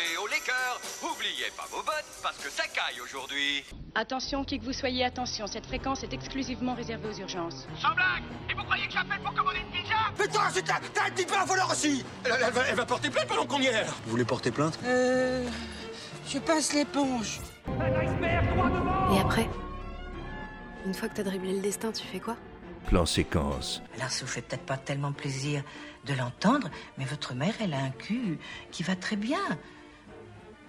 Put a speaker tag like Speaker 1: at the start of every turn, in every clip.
Speaker 1: et au Laker. Oubliez pas vos bottes parce que ça caille aujourd'hui.
Speaker 2: Attention, qui que vous soyez, attention, cette fréquence est exclusivement réservée aux urgences.
Speaker 3: Sans blague Et vous croyez que j'appelle pour commander une pizza?
Speaker 4: Putain, c'est t'as t'as un petit peu un voleur aussi elle, elle va, elle va porter plainte pendant qu'on y est
Speaker 5: Vous voulez porter plainte?
Speaker 6: Euh. Je passe l'éponge.
Speaker 7: Et après Une fois que t'as dribblé le destin, tu fais quoi?
Speaker 8: Plan séquence.
Speaker 6: Alors, ça vous fait peut-être pas tellement plaisir de l'entendre, mais votre mère, elle a un cul qui va très bien.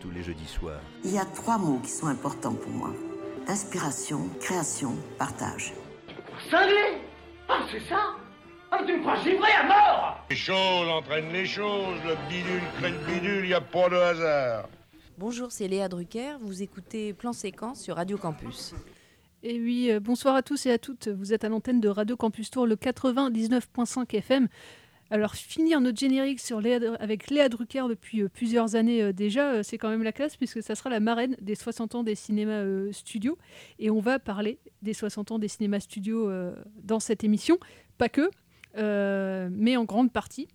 Speaker 8: Tous les jeudis soirs.
Speaker 9: Il y a trois mots qui sont importants pour moi. Inspiration, création, partage.
Speaker 3: Cinglé Ah c'est ça Ah tu me crois givré à mort
Speaker 10: Les choses entraînent les choses, le bidule crée le bidule, y a pas de hasard.
Speaker 11: Bonjour, c'est Léa Drucker, vous écoutez Plan Séquence sur Radio Campus.
Speaker 12: Et oui, euh, bonsoir à tous et à toutes. Vous êtes à l'antenne de Radio Campus Tour, le 99.5 FM. Alors, finir notre générique avec Léa Drucker depuis euh, plusieurs années euh, déjà, euh, c'est quand même la classe, puisque ça sera la marraine des 60 ans des cinémas studios. Et on va parler des 60 ans des cinémas studios dans cette émission. Pas que, mais en grande partie.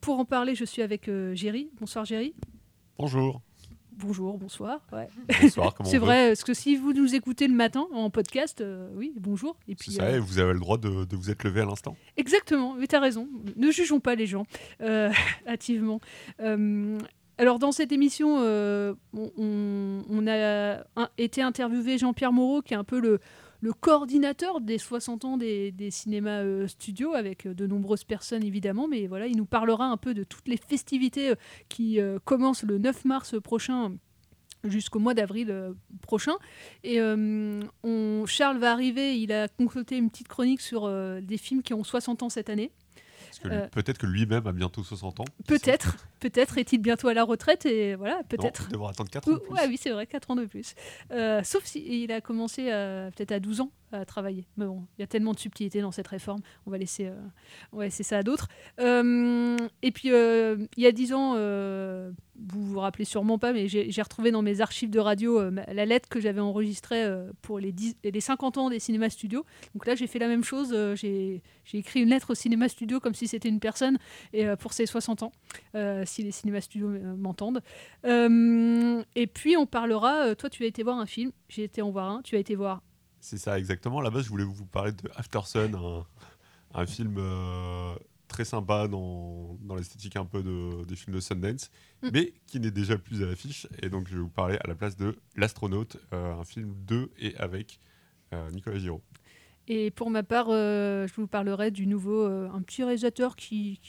Speaker 12: Pour en parler, je suis avec Géry. Bonsoir Géry.
Speaker 13: Bonjour.
Speaker 12: Bonjour, bonsoir. Ouais.
Speaker 13: Bonsoir, comme on
Speaker 12: c'est vrai, parce que si vous nous écoutez le matin en podcast, euh, oui, bonjour. Et puis,
Speaker 13: ça,
Speaker 12: euh,
Speaker 13: et vous avez le droit de, de vous être levé à l'instant.
Speaker 12: Exactement, mais tu as raison. Ne jugeons pas les gens euh, hâtivement. Alors, dans cette émission, on, a été interviewé Jean-Pierre Moreau, qui est un peu le, le coordinateur des 60 ans des, cinémas euh, studios, avec euh, de nombreuses personnes évidemment, mais voilà, il nous parlera un peu de toutes les festivités euh, qui commencent le 9 mars prochain jusqu'au mois d'avril prochain. Et Charles va arriver, il a concocté une petite chronique sur des films qui ont 60 ans cette année. Euh,
Speaker 13: peut-être que lui-même a bientôt 60 ans.
Speaker 12: Peut-être, peut-être est-il bientôt à la retraite et voilà, peut-être.
Speaker 13: il devra attendre quatre ans de plus.
Speaker 12: Ouais, oui, c'est vrai, 4 ans de plus. Euh, sauf s'il a commencé à- peut-être à 12 ans à travailler. Mais bon, il y a tellement de subtilités dans cette réforme, on va laisser, euh, on ça à d'autres. Euh, et puis, euh, il y a 10 ans, euh, vous vous rappelez sûrement pas, mais j'ai retrouvé dans mes archives de radio la lettre que j'avais enregistrée pour les, 10 les 50 ans des cinémas studios. Donc là, j'ai fait la même chose. j'ai écrit une lettre au cinéma studio comme si c'était une personne et pour ses 60 ans, si les cinémas studios m'entendent. Et puis, on parlera. toi, tu as été voir un film. J'ai été en voir un. Tu as été voir.
Speaker 13: C'est ça, exactement. À la base, je voulais vous parler de After Sun, un, un film euh, très sympa dans, dans l'esthétique un peu de, des films de Sundance,
Speaker 12: Mm.
Speaker 13: mais qui n'est déjà plus à l'affiche. Et donc, je vais vous parler à la place de L'Astronaute, euh, un film de et avec euh, Nicolas Giraud.
Speaker 12: Et pour ma part, euh, je vous parlerai du nouveau, euh, un petit réalisateur qui,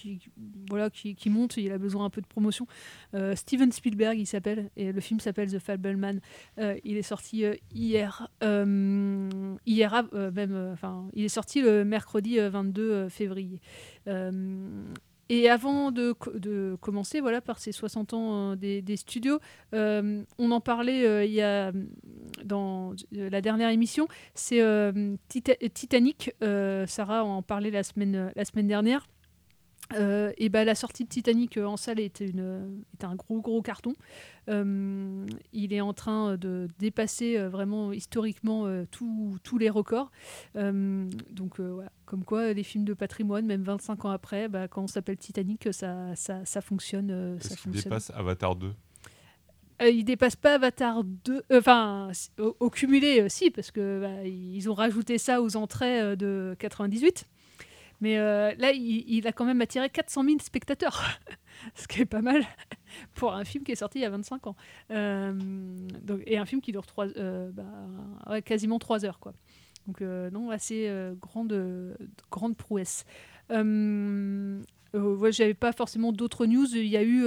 Speaker 12: voilà, qui, monte, il a besoin un peu de promotion. Euh, Steven Spielberg, il s'appelle, et le film s'appelle The Fableman. Il est sorti hier, hier même, enfin, il est sorti le mercredi euh, 22 euh, février. Et avant de, de commencer voilà, par ces 60 ans euh, des, des studios, euh, on en parlait euh, il y a, dans euh, la dernière émission, c'est Tita- Titanic. Sarah en parlait la semaine, la semaine dernière. Euh, et ben la sortie de Titanic euh, en salle est, une, est un gros gros carton. Euh, il est en train de dépasser euh, vraiment historiquement euh, tous les records. Euh, donc euh, voilà, comme quoi les films de patrimoine, même 25 ans après, bah, quand on s'appelle Titanic, ça, ça, ça fonctionne. euh, ça fonctionne.
Speaker 13: dépasse Avatar 2
Speaker 12: Euh, il dépasse pas Avatar 2, euh, enfin au, au cumulé euh, si, parce que bah, ils ont rajouté ça aux entrées euh, de 98. Mais euh, là, il, a quand même attiré 400 000 spectateurs, ce qui est pas mal pour un film qui est sorti il y a 25 ans. Euh, et un film qui dure trois, euh, bah, quasiment 3 heures. Quoi. Donc non, assez grande, grande prouesse. Euh, ouais, j'avais pas forcément d'autres news. Il y a eu,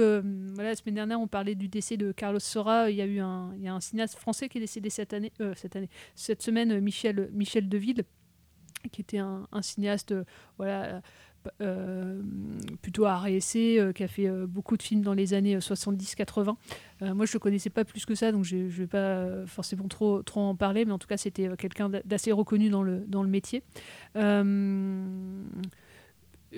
Speaker 12: voilà, la semaine dernière, on parlait du décès de Carlos Sora. Il y a eu un, il y a un cinéaste français qui est décédé cette année, cette année, cette semaine, Michel, Michel Deville, qui était un, cinéaste, euh, voilà. euh, euh, plutôt et essai, qui a fait beaucoup de films dans les années 70-80. moi, je ne le connaissais pas plus que ça, donc je ne vais pas forcément trop, trop en parler, mais en tout cas, c'était quelqu'un d'assez reconnu dans le, dans le métier.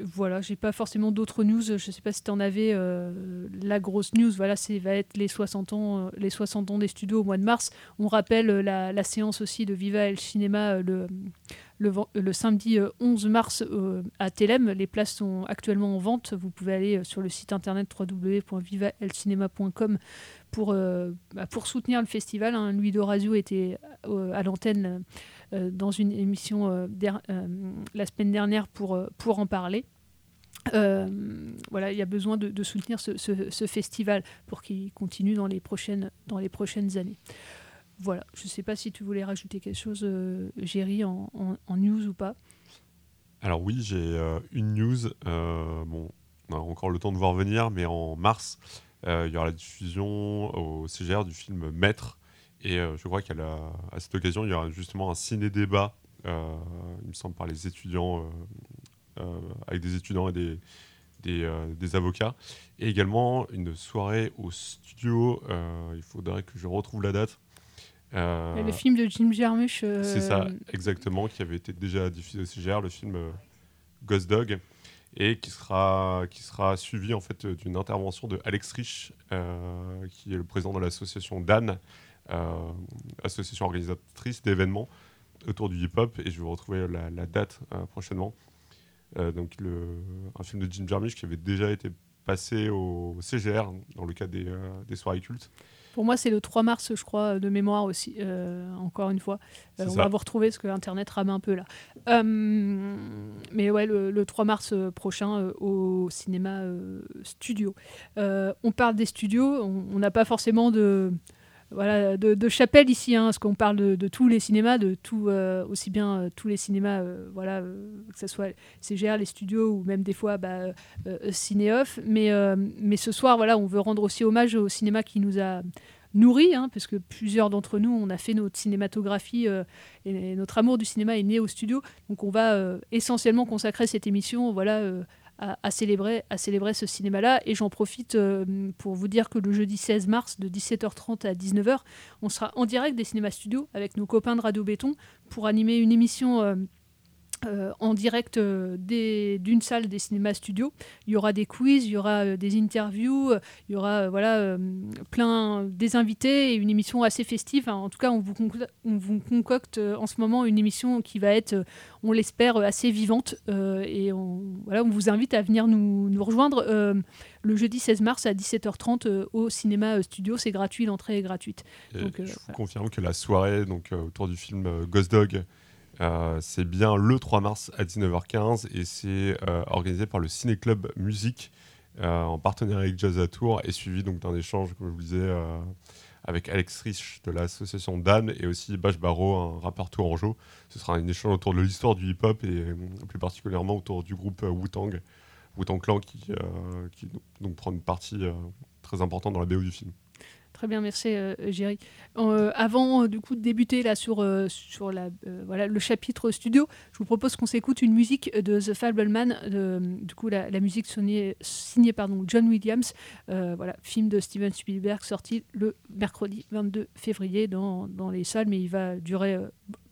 Speaker 12: Voilà, j'ai pas forcément d'autres news. Je sais pas si tu en avais. Euh, la grosse news, voilà, c'est va être les 60 ans, euh, les 60 ans des studios au mois de mars. On rappelle euh, la, séance aussi de Viva El Cinéma le, le, samedi 11 mars à Telem. Les places sont actuellement en vente. Vous pouvez aller sur le site internet www.vivaelcinema.com pour, bah, pour soutenir le festival. Hein. Louis Dorazio était à l'antenne euh, dans une émission euh, euh, la semaine dernière pour, pour en parler. voilà, il y a besoin de, soutenir ce, festival pour qu'il continue dans les prochaines, dans les prochaines années. Voilà, je ne sais pas si tu voulais rajouter quelque chose, Géry, en, news ou pas.
Speaker 13: Alors oui, j'ai une news. bon, on a encore le temps de voir venir, mais en mars, il y aura la diffusion au CGR du film Maître, et euh, je crois qu'à cette occasion, il y aura justement un ciné-débat, euh, il me semble, par les étudiants, euh, avec des étudiants et des, des, avocats. Et également une soirée au studio, il faudrait que je retrouve la date.
Speaker 12: Le film de Jim Jarmusch.
Speaker 13: C'est ça, exactement, qui avait été déjà diffusé au CGR, le film Ghost Dog et qui sera, qui sera suivi en fait d'une intervention de Alex Rich, qui est le président de l'association DAN, euh, association organisatrice d'événements autour du hip-hop, et je vais vous retrouver la, date euh, prochainement. Euh, donc le, un film de Jim Jarmusch qui avait déjà été passé au CGR dans le cadre des, des soirées cultes.
Speaker 12: Pour moi, c'est le 3 mars, je crois, de mémoire aussi, encore une fois. on va vous retrouver parce que Internet rame un peu là. mais ouais, le, 3 mars prochain au cinéma studio. on parle des studios, on n'a pas forcément de voilà, de, chapelle ici, hein, parce qu'on parle de, tous les cinémas, de tout, euh, aussi bien euh, tous les cinémas, euh, voilà, que ce soit CGR, les studios ou même des fois bah, Cinéoff. Mais, mais ce soir, voilà, on veut rendre aussi hommage au cinéma qui nous a nourris, hein, parce que plusieurs d'entre nous, on a fait notre cinématographie et notre amour du cinéma est né au studio. Donc on va essentiellement consacrer cette émission voilà, à, célébrer, à célébrer ce cinéma-là. Et j'en profite euh, pour vous dire que le jeudi 16 mars, de 17h30 à 19h, on sera en direct des cinémas studios avec nos copains de Radio Béton pour animer une émission. Euh, en direct euh, d'une salle des cinémas studios. Il y aura des quiz, il y aura euh, des interviews, il y aura voilà, plein des invités et une émission assez festive. en tout cas, on vous, on vous, concocte en ce moment une émission qui va être, on l'espère, assez vivante. et on, voilà, on vous invite à venir nous, nous rejoindre le jeudi 16 mars à 17h30 au cinéma studio. C'est gratuit, l'entrée est gratuite.
Speaker 13: Donc, je vous confirme que la soirée donc, autour du film Ghost Dog c'est bien le 3 mars à 19h15 et c'est euh, organisé par le Ciné Club Musique euh, en partenariat avec Jazz à Tours et suivi donc d'un échange, comme je vous disais, avec Alex Rich de l'association Dan et aussi Bash Barrow, un rappeur tourangeau. Ce sera un échange autour de l'histoire du hip-hop et plus particulièrement autour du groupe Wu-Tang, Wu-Tang Clan qui, qui prend une partie très importante dans la BO du film.
Speaker 12: Très bien, merci euh, Géry. Euh, avant euh, du coup de débuter là sur, sur la, voilà, le chapitre studio, je vous propose qu'on s'écoute une musique de The Fableman, du coup la, musique signée, signée pardon, John Williams, voilà, film de Steven Spielberg sorti le mercredi 22 février dans, dans les salles, mais il va durer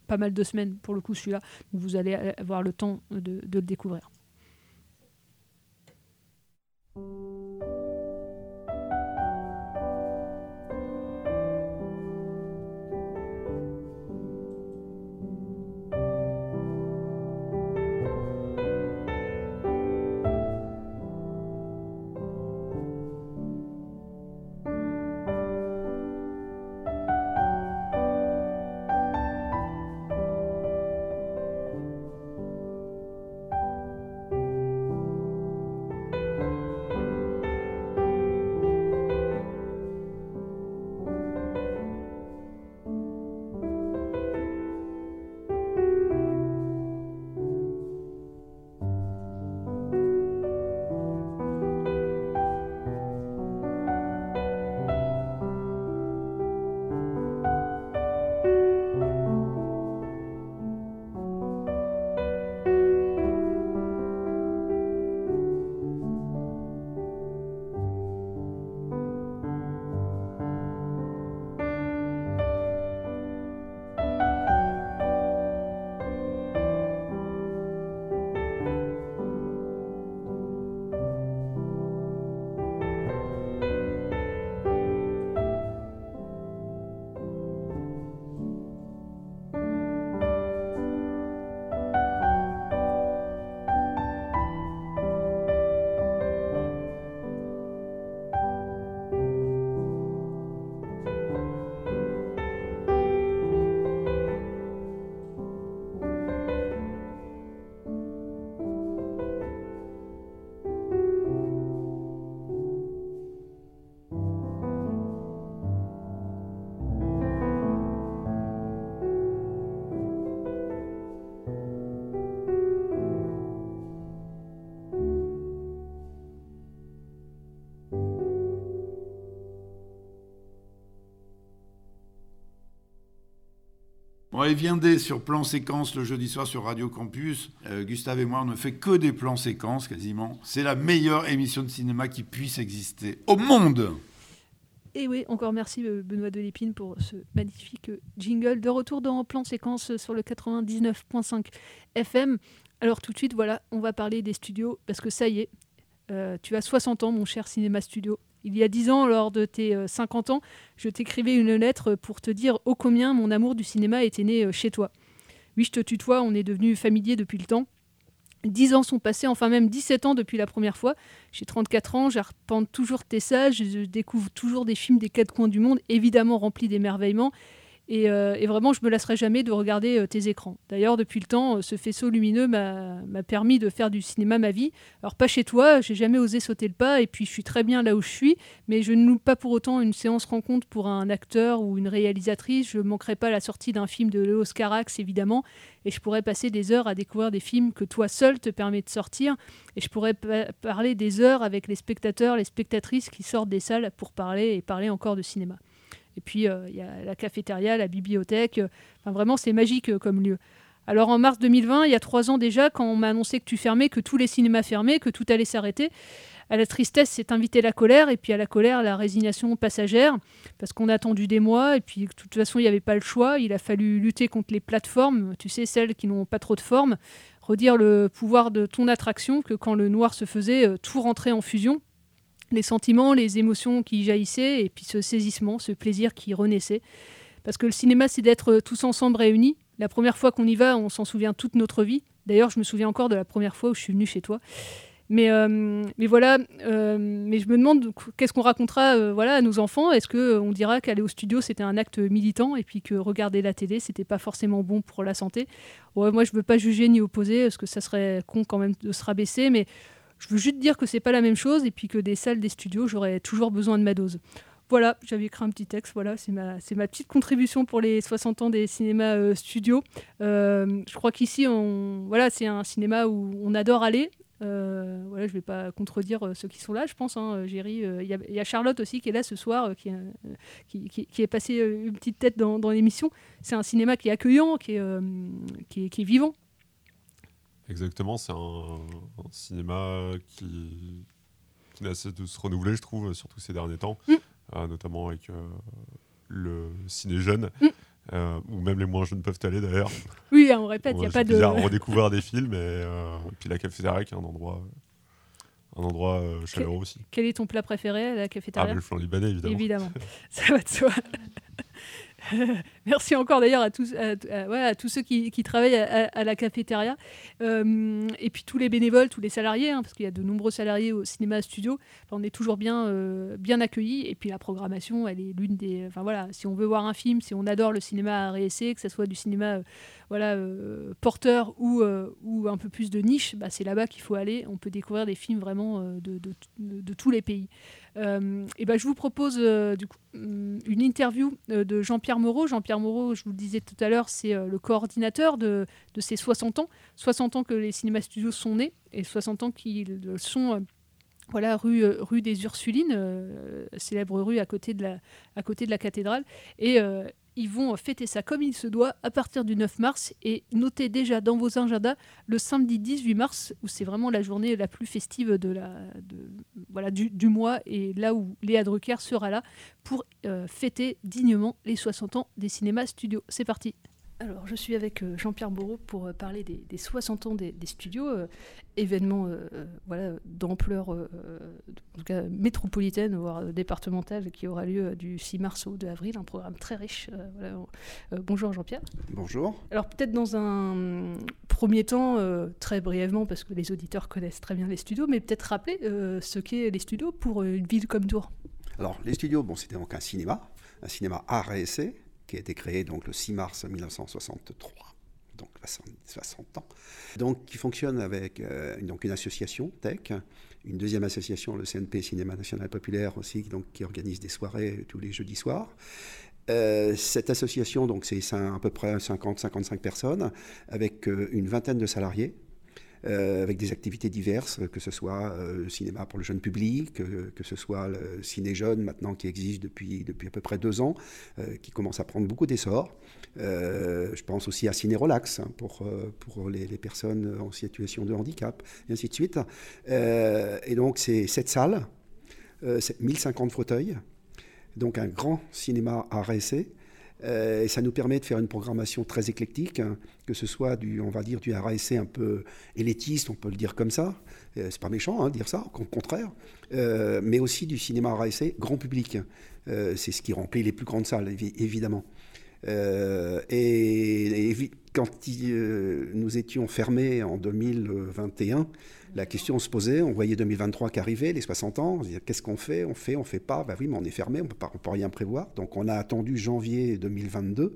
Speaker 12: pas mal de semaines pour le coup celui-là, donc vous allez avoir le temps de, de le découvrir.
Speaker 5: On est viendé sur plan séquence le jeudi soir sur Radio Campus. Euh, Gustave et moi, on ne fait que des plans séquences quasiment. C'est la meilleure émission de cinéma qui puisse exister au monde.
Speaker 12: Et oui, encore merci euh, Benoît Delépine pour ce magnifique jingle. De retour dans plan séquence sur le 99.5 FM. Alors tout de suite, voilà, on va parler des studios parce que ça y est, euh, tu as 60 ans, mon cher Cinéma Studio. Il y a 10 ans, lors de tes 50 ans, je t'écrivais une lettre pour te dire ô combien mon amour du cinéma était né chez toi. Oui, je te tutoie, on est devenus familiers depuis le temps. 10 ans sont passés, enfin même 17 ans depuis la première fois. J'ai 34 ans, j'arpente toujours tes sages, je découvre toujours des films des quatre coins du monde, évidemment remplis d'émerveillement. Et, euh, et, vraiment, je me lasserai jamais de regarder euh, tes écrans. D'ailleurs, depuis le temps, euh, ce faisceau lumineux m'a permis de faire du cinéma ma vie. Alors, pas chez toi, j'ai jamais osé sauter le pas, et puis je suis très bien là où je suis, mais je ne loupe pas pour autant une séance rencontre pour un acteur ou une réalisatrice. Je manquerai pas la sortie d'un film de Léo Carax, évidemment, et je pourrais passer des heures à découvrir des films que toi seul te permet de sortir, et je pourrais parler des heures avec les spectateurs, les spectatrices qui sortent des salles pour parler et parler encore de cinéma. Et puis, euh, il y a la cafétéria, la bibliothèque. Euh, enfin, vraiment, c'est magique euh, comme lieu. Alors, en mars 2020, il y a trois ans déjà, quand on m'a annoncé que tu fermais, que tous les cinémas fermaient, que tout allait s'arrêter, à la tristesse s'est invitée la colère, et puis à la colère, la résignation passagère, parce qu'on a attendu des mois, et puis de toute façon, il n'y avait pas le choix. Il a fallu lutter contre les plateformes, tu sais, celles qui n'ont pas trop de forme, redire le pouvoir de ton attraction, que quand le noir se faisait, tout rentrait en fusion les sentiments, les émotions qui jaillissaient, et puis ce saisissement, ce plaisir qui renaissait. Parce que le cinéma, c'est d'être tous ensemble réunis. La première fois qu'on y va, on s'en souvient toute notre vie. D'ailleurs, je me souviens encore de la première fois où je suis venue chez toi. Mais, euh, mais voilà, euh, mais je me demande qu'est-ce qu'on racontera euh, voilà, à nos enfants? Est-ce qu'on dira qu'aller au studio, c'était un acte militant et puis que regarder la télé, c'était pas forcément bon pour la santé? Moi, je veux pas juger ni opposer, parce que ça serait con quand même de se rabaisser, mais je veux juste dire que c'est pas la même chose et puis que des salles, des studios, j'aurais toujours besoin de ma dose. Voilà, j'avais écrit un petit texte, voilà, c'est ma, petite contribution pour les 60 ans des cinémas euh, studios. Euh, je crois qu'ici, on, voilà, c'est un cinéma où on adore aller. Euh, voilà, je ne vais pas contredire ceux qui sont là, je pense. Hein, Géry, il y, a Charlotte aussi qui est là ce soir, qui, est passé une petite tête dans, l'émission. C'est un cinéma qui est accueillant, qui est vivant.
Speaker 13: Exactement, c'est un, cinéma qui, qui n'a cessé de se renouveler, je trouve, surtout ces derniers temps, mm. euh, notamment avec euh, le ciné jeune. Mm. Euh, ou même les moins jeunes peuvent aller d'ailleurs.
Speaker 12: Oui, on répète, il n'y a pas de.
Speaker 13: redécouvrir des films, et, puis la cafétéria qui est un endroit, un endroit chaleureux aussi.
Speaker 12: Quel est ton plat préféré à la cafétéria?
Speaker 13: Ah, le flan libanais, évidemment.
Speaker 12: Évidemment, ça va de soi. Merci encore d'ailleurs à tous, à, tous ceux qui, travaillent à, la cafétéria. Euh, et puis tous les bénévoles, tous les salariés, hein, parce qu'il y a de nombreux salariés au cinéma studio. on est toujours bien, euh, bien accueillis. Et puis la programmation, elle est l'une des. Enfin voilà, si on veut voir un film, si on adore le cinéma à réessayer, que ce soit du cinéma euh, voilà, porteur ou, ou un peu plus de niche, bah, c'est là-bas qu'il faut aller. On peut découvrir des films vraiment de, de tous les pays. Euh, et ben, je vous propose euh, mm, une interview euh, de Jean-Pierre Moreau. Jean-Pierre Moreau, je vous le disais tout à l'heure, c'est le coordinateur de, ces 60 ans. 60 ans que les cinémas studios sont nés et 60 ans qu'ils sont voilà, rue, des Ursulines, célèbre rue à côté de la, côté de la cathédrale. Ils vont fêter ça comme il se doit à partir du 9 mars et notez déjà dans vos agendas le samedi 18 mars où c'est vraiment la journée la plus festive de la, du, mois et là où Léa Drucker sera là pour euh, fêter dignement les 60 ans des cinémas studios. C'est parti alors, je suis avec euh, Jean-Pierre Bourreau pour euh, parler des, 60 ans des, studios, euh, événement voilà, d'ampleur métropolitaine, voire départementale, qui aura lieu du 6 mars au 2 avril, un programme très riche. bonjour Jean-Pierre.
Speaker 14: Bonjour.
Speaker 12: Alors, peut-être dans un premier temps, très brièvement, parce que les auditeurs connaissent très bien les studios, mais peut-être rappeler ce qu'est les studios pour une ville comme Tours.
Speaker 14: Alors, les studios, bon, c'était donc un cinéma, un cinéma art et essai qui a été créé donc le 6 mars 1963 donc 60 ans, donc qui fonctionne avec euh, donc une association tech, une deuxième association, le CNP Cinéma National Populaire aussi, donc qui organise des soirées tous les jeudis soirs. Euh, cette association, donc c'est à peu près 50-55 personnes, avec euh, une vingtaine de salariés. Euh, avec des activités diverses, que ce soit euh, le cinéma pour le jeune public, que, que ce soit le ciné jeune maintenant qui existe depuis, depuis à peu près deux ans, euh, qui commence à prendre beaucoup d'essor. Euh, je pense aussi à Ciné Relax hein, pour, euh, pour les, les personnes en situation de handicap, et ainsi de suite. Euh, et donc c'est cette salle, euh, c'est 1050 fauteuils, donc un grand cinéma à essai. Euh, et ça nous permet de faire une programmation très éclectique, hein, que ce soit du, on va dire, du RASC un peu élitiste, on peut le dire comme ça. Euh, c'est pas méchant hein, de dire ça, au contraire. Euh, mais aussi du cinéma RASC grand public. Euh, c'est ce qui remplit les plus grandes salles, évi- évidemment. Et, et quand euh, nous étions fermés en 2021, la question se posait, on voyait 2023 qui arrivait, les 60 ans, qu'est-ce qu'on fait On fait, on fait pas? Ben oui, mais on est fermé, on on peut rien prévoir. Donc on a attendu janvier 2022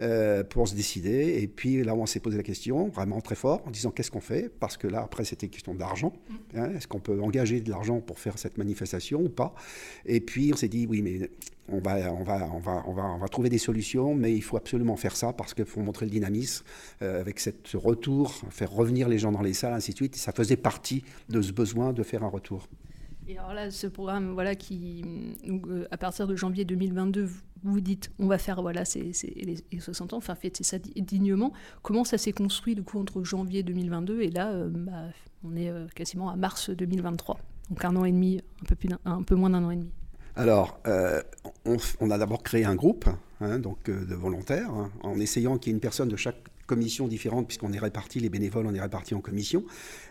Speaker 14: euh, pour se décider. Et puis là, on s'est posé la question vraiment très fort en disant qu'est-ce qu'on fait? Parce que là, après, c'était une question d'argent. hein. Est-ce qu'on peut engager de l'argent pour faire cette manifestation ou pas? Et puis on s'est dit oui, mais on va, on, va, on, va, on, va, on va trouver des solutions, mais il faut absolument faire ça parce qu'il faut montrer le dynamisme euh, avec cette, ce retour, faire revenir les gens dans les salles, ainsi de suite. Et ça faisait partie de ce besoin de faire un retour.
Speaker 12: Et alors là, ce programme, voilà, qui, euh, à partir de janvier 2022, vous dites, on va faire, voilà, les, les 60 ans, enfin, fêter ça di- dignement. Comment ça s'est construit, du coup, entre janvier 2022 et là, euh, bah, on est euh, quasiment à mars 2023. Donc un an et demi, un peu, plus un peu moins d'un an et demi.
Speaker 14: Alors, on, a d'abord créé un groupe hein, donc, de volontaires, hein, en essayant qu'il y ait une personne de chaque commission différente, puisqu'on est répartis, les bénévoles, on est répartis en commissions.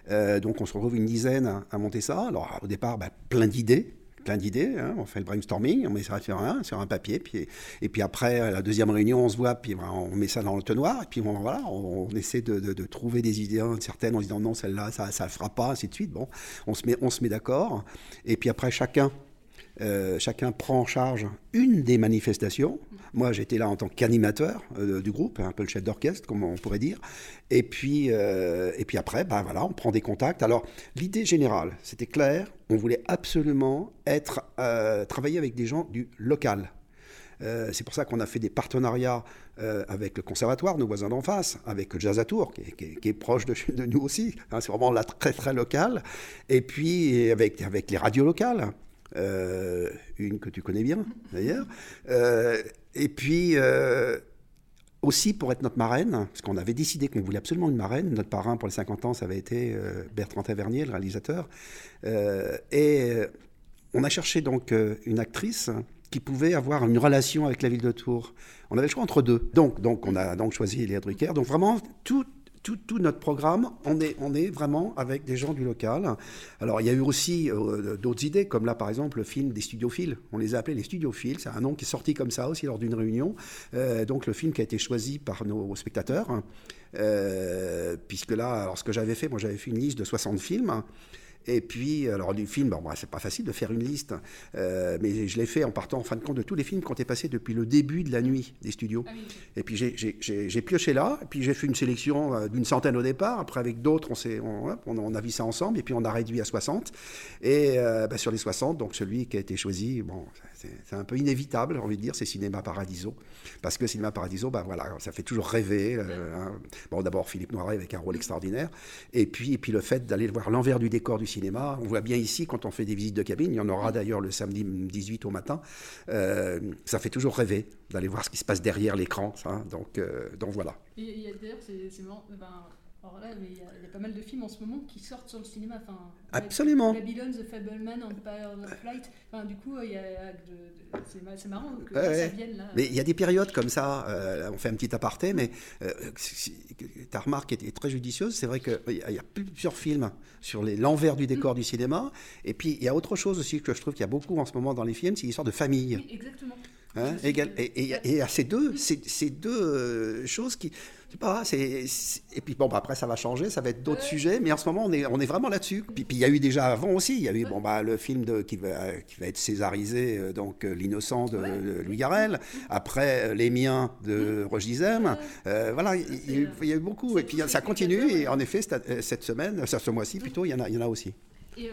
Speaker 14: Euh, donc, on se retrouve une dizaine à, monter ça. Alors, au départ, bah, plein d'idées. Plein d'idées, hein, on fait le brainstorming, on met ça sur un, sur un papier, puis, et puis après, à la deuxième réunion, on se voit, puis on met ça dans le tennoir, et puis on, voilà, on, essaie de, trouver des idées, certaines en se disant non, celle-là, ça ne fera pas, ainsi de suite. Bon, on se met, on se met d'accord, et puis après, chacun euh, chacun prend en charge une des manifestations. Moi, j'étais là en tant qu'animateur euh, du groupe, un peu le chef d'orchestre, comme on pourrait dire. Et puis, euh, et puis après, ben voilà, on prend des contacts. Alors, l'idée générale, c'était clair. On voulait absolument être, travailler avec des gens du local. C'est pour ça qu'on a fait des partenariats avec le conservatoire, nos voisins d'en face, avec le Jazz à Tours, qui est, proche de, nous aussi. hein, c'est vraiment là très très local. Et puis avec les radios locales, euh, une que tu connais bien d'ailleurs. Euh, et puis euh, aussi pour être notre marraine, parce qu'on avait décidé qu'on voulait absolument une marraine. Notre parrain pour les 50 ans, ça avait été Bertrand Tavernier, le réalisateur. Et on a cherché donc une actrice qui pouvait avoir une relation avec la ville de Tours. On avait le choix entre deux. Donc, donc on a donc choisi Elia Drucker. Donc vraiment, tout, tout, tout notre programme, on est, on est vraiment avec des gens du local. Alors, il y a eu aussi euh, d'autres idées, comme là, par exemple, le film des studiophiles. On les a appelés les studiophiles. C'est un nom qui est sorti comme ça aussi lors d'une réunion. Euh, donc, le film qui a été choisi par nos spectateurs. hein. Euh, puisque là, alors ce que j'avais fait, moi j'avais fait une liste de 60 films. Et puis, alors du film, bon, bah, c'est pas facile de faire une liste, euh, mais je l'ai fait en partant en fin de compte de tous les films qui ont été passés depuis le début de la nuit des studios. Et puis j'ai- pioché là, et puis j'ai fait une sélection euh, d'une centaine au départ. Après, avec d'autres, on, on, on a vu ça ensemble, et puis on a réduit à 60. Et euh, bah, sur les 60, donc celui qui a été choisi, bon, c'est un peu inévitable, j'ai envie de dire, c'est Cinéma Paradiso. Parce que Cinéma Paradiso, bah, voilà, ça fait toujours rêver. euh, hein. Bon, d'abord Philippe Noiret avec un rôle extraordinaire, et puis, et puis le fait d'aller voir l'envers du décor du cinéma. On voit bien ici, quand on fait des visites de cabine, il y en aura d'ailleurs le samedi 18 au matin, euh, ça fait toujours rêver d'aller voir ce qui se passe derrière l'écran. ça. Donc, euh, donc voilà.
Speaker 12: Et il y a- d'ailleurs, c'est ben, alors là, mais il y, a- il y a pas mal de films en ce moment qui sortent sur le cinéma. Enfin,
Speaker 14: Absolument.
Speaker 12: Babylon, The Fableman, Empire of Flight. Enfin, du coup, y a de- de- c'est ma- c'est marrant que
Speaker 14: Ouais,
Speaker 12: ça
Speaker 14: ouais.
Speaker 12: vienne là.
Speaker 14: Mais il y a des périodes comme ça, euh, on fait un petit aparté, mais euh, ta remarque est, est très judicieuse. C'est vrai qu'il y, y a plusieurs films sur l'envers du décor du cinéma. Et puis il y a autre chose aussi que je trouve qu'il y a beaucoup en ce moment dans les films, c'est l'histoire de famille.
Speaker 12: Exactement.
Speaker 14: Hein, égal- et, et- et a ces deux, ces, ces deux euh, choses qui, pas, c'est, et puis bon, bah, après ça va changer, ça va être d'autres sujets, mais en ce moment on est, on est vraiment là-dessus. Puis puis il y a eu déjà avant aussi, il y a eu bon bah le film de, qui va, qui va être césarisé, euh, donc euh, l'innocent de, de Louis Garrel. Après les miens de Roger Dizem. Euh, voilà, il y, a eu- il y a eu beaucoup, et puis ça continue. Et en effet, cette, cette semaine, ce mois-ci plutôt, il y en a, il y en a aussi.
Speaker 12: Et euh,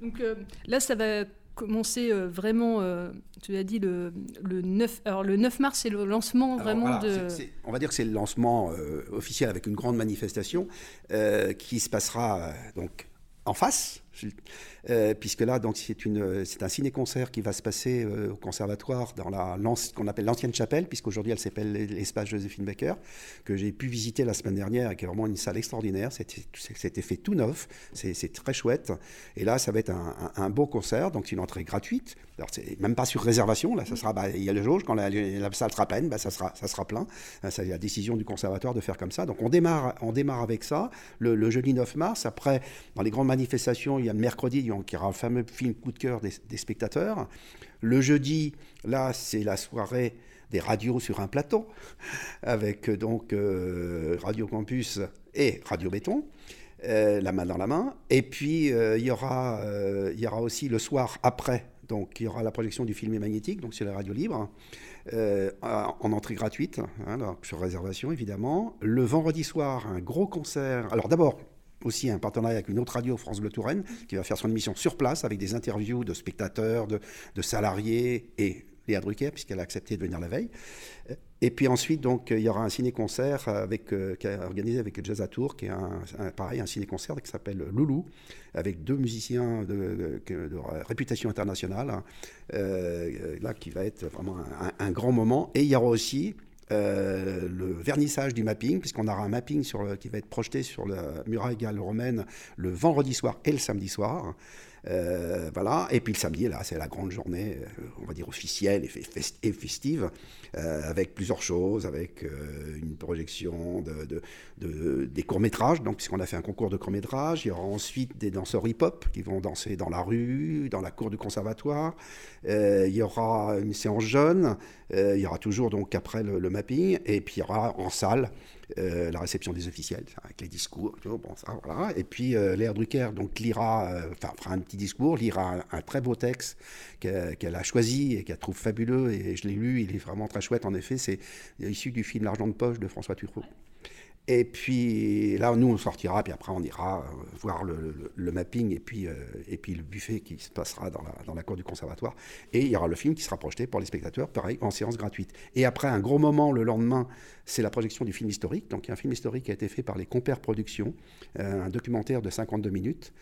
Speaker 12: donc euh, là, ça va commencé euh, vraiment, euh, tu as dit le, le 9, alors le 9 mars, c'est le lancement
Speaker 14: Alors,
Speaker 12: vraiment
Speaker 14: voilà,
Speaker 12: de...
Speaker 14: on va dire que c'est le lancement euh, officiel avec une grande manifestation euh, qui se passera donc en face, euh, puisque là donc c'est un ciné-concert qui va se passer euh, au conservatoire dans la qu'on appelle l'ancienne chapelle, puisqu'aujourd'hui elle s'appelle l'espace Joséphine Baker, que j'ai pu visiter la semaine dernière et qui est vraiment une salle extraordinaire. C'était c'était fait tout neuf, c'est très chouette. Et là ça va être un, beau concert, donc c'est une entrée gratuite. Même pas sur réservation, là ça sera bah, il y a le jauge quand la, salle sera pleine, bah, ça sera plein. C'est la décision du conservatoire de faire comme ça. Donc on démarre, avec ça le, le jeudi 9 mars. Après, dans les grandes manifestations, il y a le mercredi, y aura le fameux film coup de cœur des, spectateurs. Le jeudi, là, c'est la soirée des radios sur un plateau, avec euh, donc euh, Radio Campus et Radio Béton. euh, la main dans la main. Et puis, il, y aura, y aussi le soir après, donc il y aura la projection du film magnétique, donc c'est la radio libre, en entrée gratuite, hein, sur réservation évidemment. Le vendredi soir, un gros concert. Alors d'abord, aussi un partenariat avec une autre radio, France Bleu Touraine, qui va faire son émission sur place avec des interviews de spectateurs, de, salariés et Léa Drucker, puisqu'elle a accepté de venir la veille. Et puis ensuite, donc, il y aura un ciné-concert avec, euh, organisé avec Jazz à Tours, qui est un, un- pareil, un ciné-concert qui s'appelle Loulou, avec deux musiciens de, réputation internationale, hein, euh, là, qui va être vraiment un grand moment. Et il y aura aussi euh, le vernissage du mapping, puisqu'on aura un mapping qui va être projeté sur la muraille gallo-romaine le vendredi soir et le samedi soir. Euh, voilà, et puis le samedi, là, c'est la grande journée, euh, on va dire officielle et, fest- et festive, euh, avec plusieurs choses, avec une projection de, de- de- des courts-métrages, donc puisqu'on a fait un concours de courts-métrages, il y aura ensuite des danseurs hip-hop qui vont danser dans la rue, dans la cour du conservatoire, il y aura une séance jeune, il y aura toujours donc après le, le mapping, et puis il y aura en salle euh, la réception des officiels, avec les discours, bon, ça, voilà. Et puis euh, Léa Drucker donc, lira, euh, fera un petit discours, lira un, très beau texte qu'elle qu'elle a choisi et qu'elle trouve fabuleux, et je l'ai lu, il est vraiment très chouette en effet, c'est issu du film L'argent de poche de François Truffaut. Et puis là, nous, on sortira, puis après, on ira euh, voir le, mapping et puis, euh, et puis le buffet qui se passera dans la, dans la cour du conservatoire. Et il y aura le film qui sera projeté pour les spectateurs, pareil, en séance gratuite. Et après, un gros moment le lendemain, c'est la projection du film historique. Donc, il y a un film historique qui a été fait par les Compères Productions, euh, un documentaire de 52 minutes,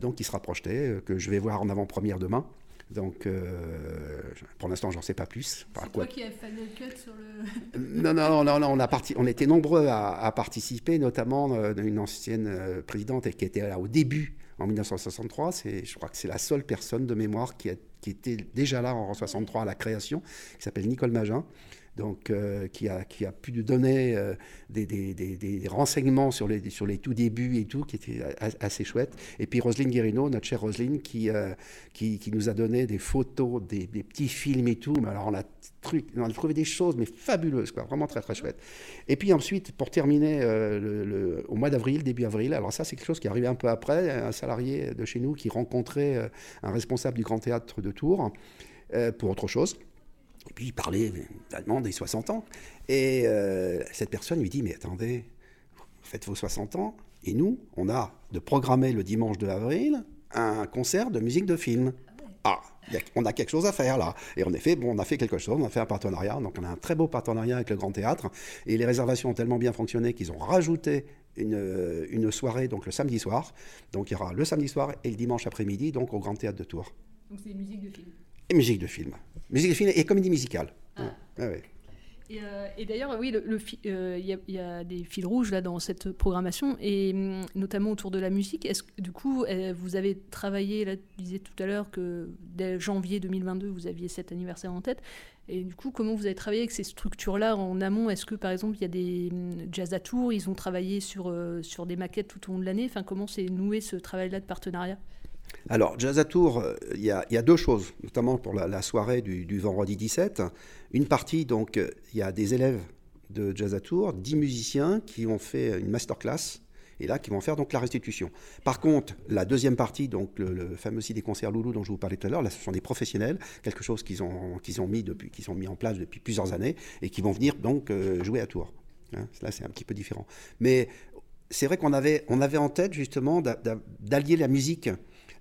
Speaker 14: donc qui sera projeté, que je vais voir en avant-première demain. Donc, euh, pour l'instant, j'en sais pas plus.
Speaker 12: C'est
Speaker 14: quoi-
Speaker 12: toi qui as fait le cut sur le...
Speaker 14: non, non, non, non, on, a parti, on était nombreux à, à participer, notamment euh, une ancienne euh, présidente qui était là au début, en 1963. C'est, je crois que c'est la seule personne de mémoire qui, a- qui était déjà là en 63 à la création, qui s'appelle Nicole Magin. Donc, euh, qui, a, pu nous donner euh, des, renseignements sur les, sur les tout débuts et tout, qui était assez chouette. Et puis Roselyne Guérino, notre chère Roselyne, qui, euh, qui, qui nous a donné des photos, des, petits films et tout. Mais alors, on a, truc, on a trouvé des choses, mais fabuleuses, quoi, vraiment très, très chouette. Et puis ensuite, pour terminer, le- au mois d'avril, début avril, alors ça, c'est quelque chose qui est arrivé un peu après, un salarié de chez nous qui rencontrait un responsable du Grand Théâtre de Tours pour autre chose. Et puis il parlait évidemment des 60 ans. Et euh, cette personne lui dit, mais attendez, faites vos 60 ans, et nous, on a de programmer le dimanche 2 avril un concert de musique de film. Ah, on a quelque chose à faire là. Et en effet, bon, on a fait quelque chose, on a fait un partenariat. Donc on a un très beau partenariat avec le Grand Théâtre. Et les réservations ont tellement bien fonctionné qu'ils ont rajouté une, une soirée, donc le samedi soir. Donc il y aura le samedi soir et le dimanche après-midi, donc au Grand Théâtre de Tours.
Speaker 12: Donc c'est musique de film.
Speaker 14: Et musique de film. Musique de film et comédie musicale.
Speaker 12: Ah.
Speaker 14: Ouais, ouais.
Speaker 12: Et, euh, et d'ailleurs, oui, il le, euh, y, a- il y a des fils rouges là dans cette programmation, et hum, notamment autour de la musique. Est-ce du coup, euh, vous avez travaillé, là, tu disais tout à l'heure que dès janvier 2022, vous aviez cet anniversaire en tête. Et du coup, comment vous avez travaillé avec ces structures-là en amont? Est-ce que par exemple, il y a des hum, jazz à tour, ils ont travaillé sur, euh, sur des maquettes tout au long de l'année? Enfin, comment s'est noué ce travail-là de partenariat?
Speaker 14: Alors, Jazz à Tours, euh, il y, a- deux choses, notamment pour la, soirée du, vendredi 17. Une partie, donc, euh, il y a des élèves de Jazz à Tours, 10 musiciens qui ont fait une masterclass et là qui vont faire donc la restitution. Par contre, la deuxième partie, donc le, fameux site des concerts Loulou dont je vous parlais tout à l'heure, là ce sont des professionnels, quelque chose qu'ils ont, ont mis depuis, ont mis en place depuis plusieurs années et qui vont venir donc euh, jouer à Tours. Hein, là c'est un petit peu différent. Mais c'est vrai qu'on avait, on avait en tête justement d'a- d'a- d'allier la musique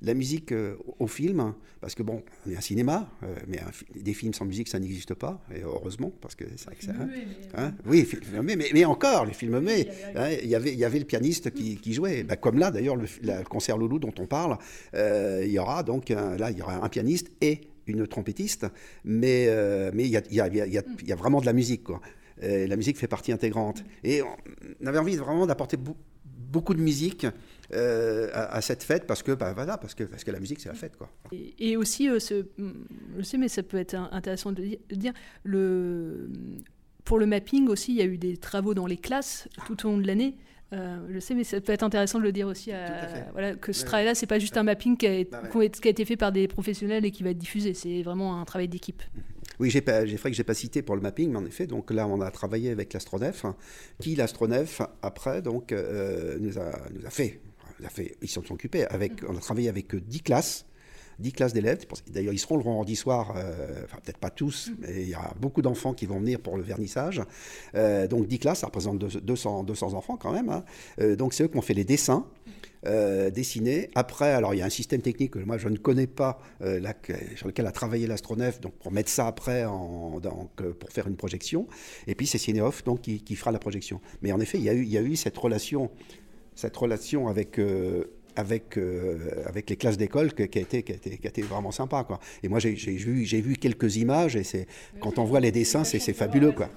Speaker 14: la musique euh, au film, parce que bon, on est un cinéma, euh, mais des films sans musique, ça n'existe pas, et heureusement, parce que c'est vrai que ça. Hein, hein? oui, mais, mais, encore, les films mais hein, il y avait, il y avait le pianiste qui, qui jouait, bah, comme là d'ailleurs, le, concert Loulou dont on parle, euh, il y aura donc là, il y aura un pianiste et une trompettiste, mais mais il y a, y, a, y, a, y a, vraiment de la musique, quoi. la musique fait partie intégrante. Et on avait envie vraiment d'apporter beaucoup de musique euh, à, cette fête parce que, bah, voilà, parce que, parce que la musique, c'est la fête. Quoi.
Speaker 12: Et, aussi, euh, ce, je sais, mais ça peut être intéressant de dire, le, pour le mapping aussi, il y a eu des travaux dans les classes tout au long de l'année. Euh, je sais, mais ça peut être intéressant de le dire aussi. voilà, que ce travail-là, c'est pas juste un mapping qui a, bah qui a, été fait par des professionnels et qui va être diffusé. C'est vraiment un travail d'équipe.
Speaker 14: Oui, j'ai vrai que j'ai pas cité pour le mapping, mais en effet, donc là, on a travaillé avec l'astronef, qui l'astronef après donc nous a nous a fait fait, ils s'en sont occupés. Avec, on a travaillé avec 10 classes. 10 classes d'élèves. D'ailleurs, ils seront le vendredi soir, euh, enfin peut-être pas tous, mm. mais il y a beaucoup d'enfants qui vont venir pour le vernissage. Euh, donc 10 classes, ça représente 200, 200 enfants quand même. Hein. Euh, donc c'est eux qui ont fait les dessins. dessinés. Après, alors il y a un système technique que moi je ne connais pas, là, sur lequel a travaillé l'astronef, donc pour mettre ça après en, pour faire une projection. Et puis c'est Cinéoff donc qui, qui, fera la projection. Mais en effet, il y a eu, il y a eu cette relation cette relation avec, euh, avec, euh, avec les classes d'école qui, a été, qui, a été, qui a été vraiment sympa. Quoi. Et moi, j'ai vu, vu quelques images et c'est, quand on voit les dessins, c'est fabuleux. Quoi.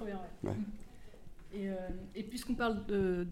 Speaker 12: Et, euh, et puisqu'on parle de,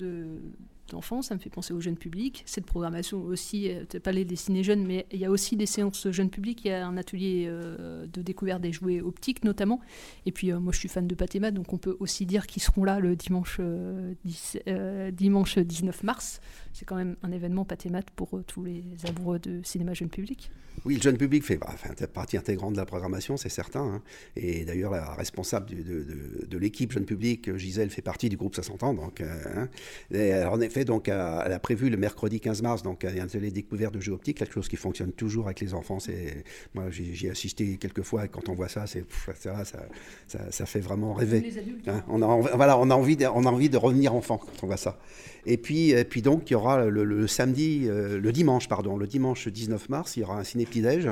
Speaker 12: d'enfants, ça me fait penser au jeune public. Cette programmation aussi, tu pas les dessinés jeunes, mais il y a aussi des séances jeunes publics. Il y a un atelier euh, de découverte des jouets optiques notamment. Et puis euh, moi je suis fan de Pathéma, donc on peut aussi dire qu'ils seront là le euh, dimanche 19 mars. C'est quand même un événement Pathémat pour tous les amoureux de cinéma jeune public.
Speaker 14: Oui, le jeune public fait bah, partie intégrante de la programmation, c'est certain. Hein. Et d'ailleurs, la responsable de, l'équipe jeune public, Gisèle, fait partie du groupe 60 ans. Donc, hein. en effet, donc, elle a prévu le mercredi 15 mars donc, un atelier découverte de jeux optiques, quelque chose qui fonctionne toujours avec les enfants. C'est, moi, j'ai assisté quelques fois et quand on voit ça, c'est, ça, ça, ça, fait vraiment rêver. Hein. on, a, voilà, on, a envie de, on a envie de revenir enfant quand on voit ça. Et puis, et puis donc, il y aura le, samedi, euh, le dimanche, pardon, le dimanche 19 mars, il y aura un ciné-petit-déj.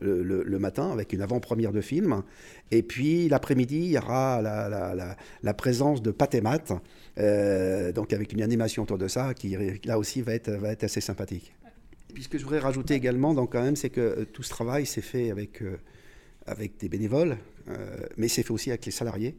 Speaker 14: Le, matin avec une avant-première de film. Et puis l'après-midi, il y aura la, présence de Patémat, euh, donc avec une animation autour de ça qui là aussi va être, assez sympathique. Puis ce que je voudrais rajouter également, donc quand même, c'est que euh, tout ce travail s'est fait avec des bénévoles, mais c'est fait aussi avec les salariés.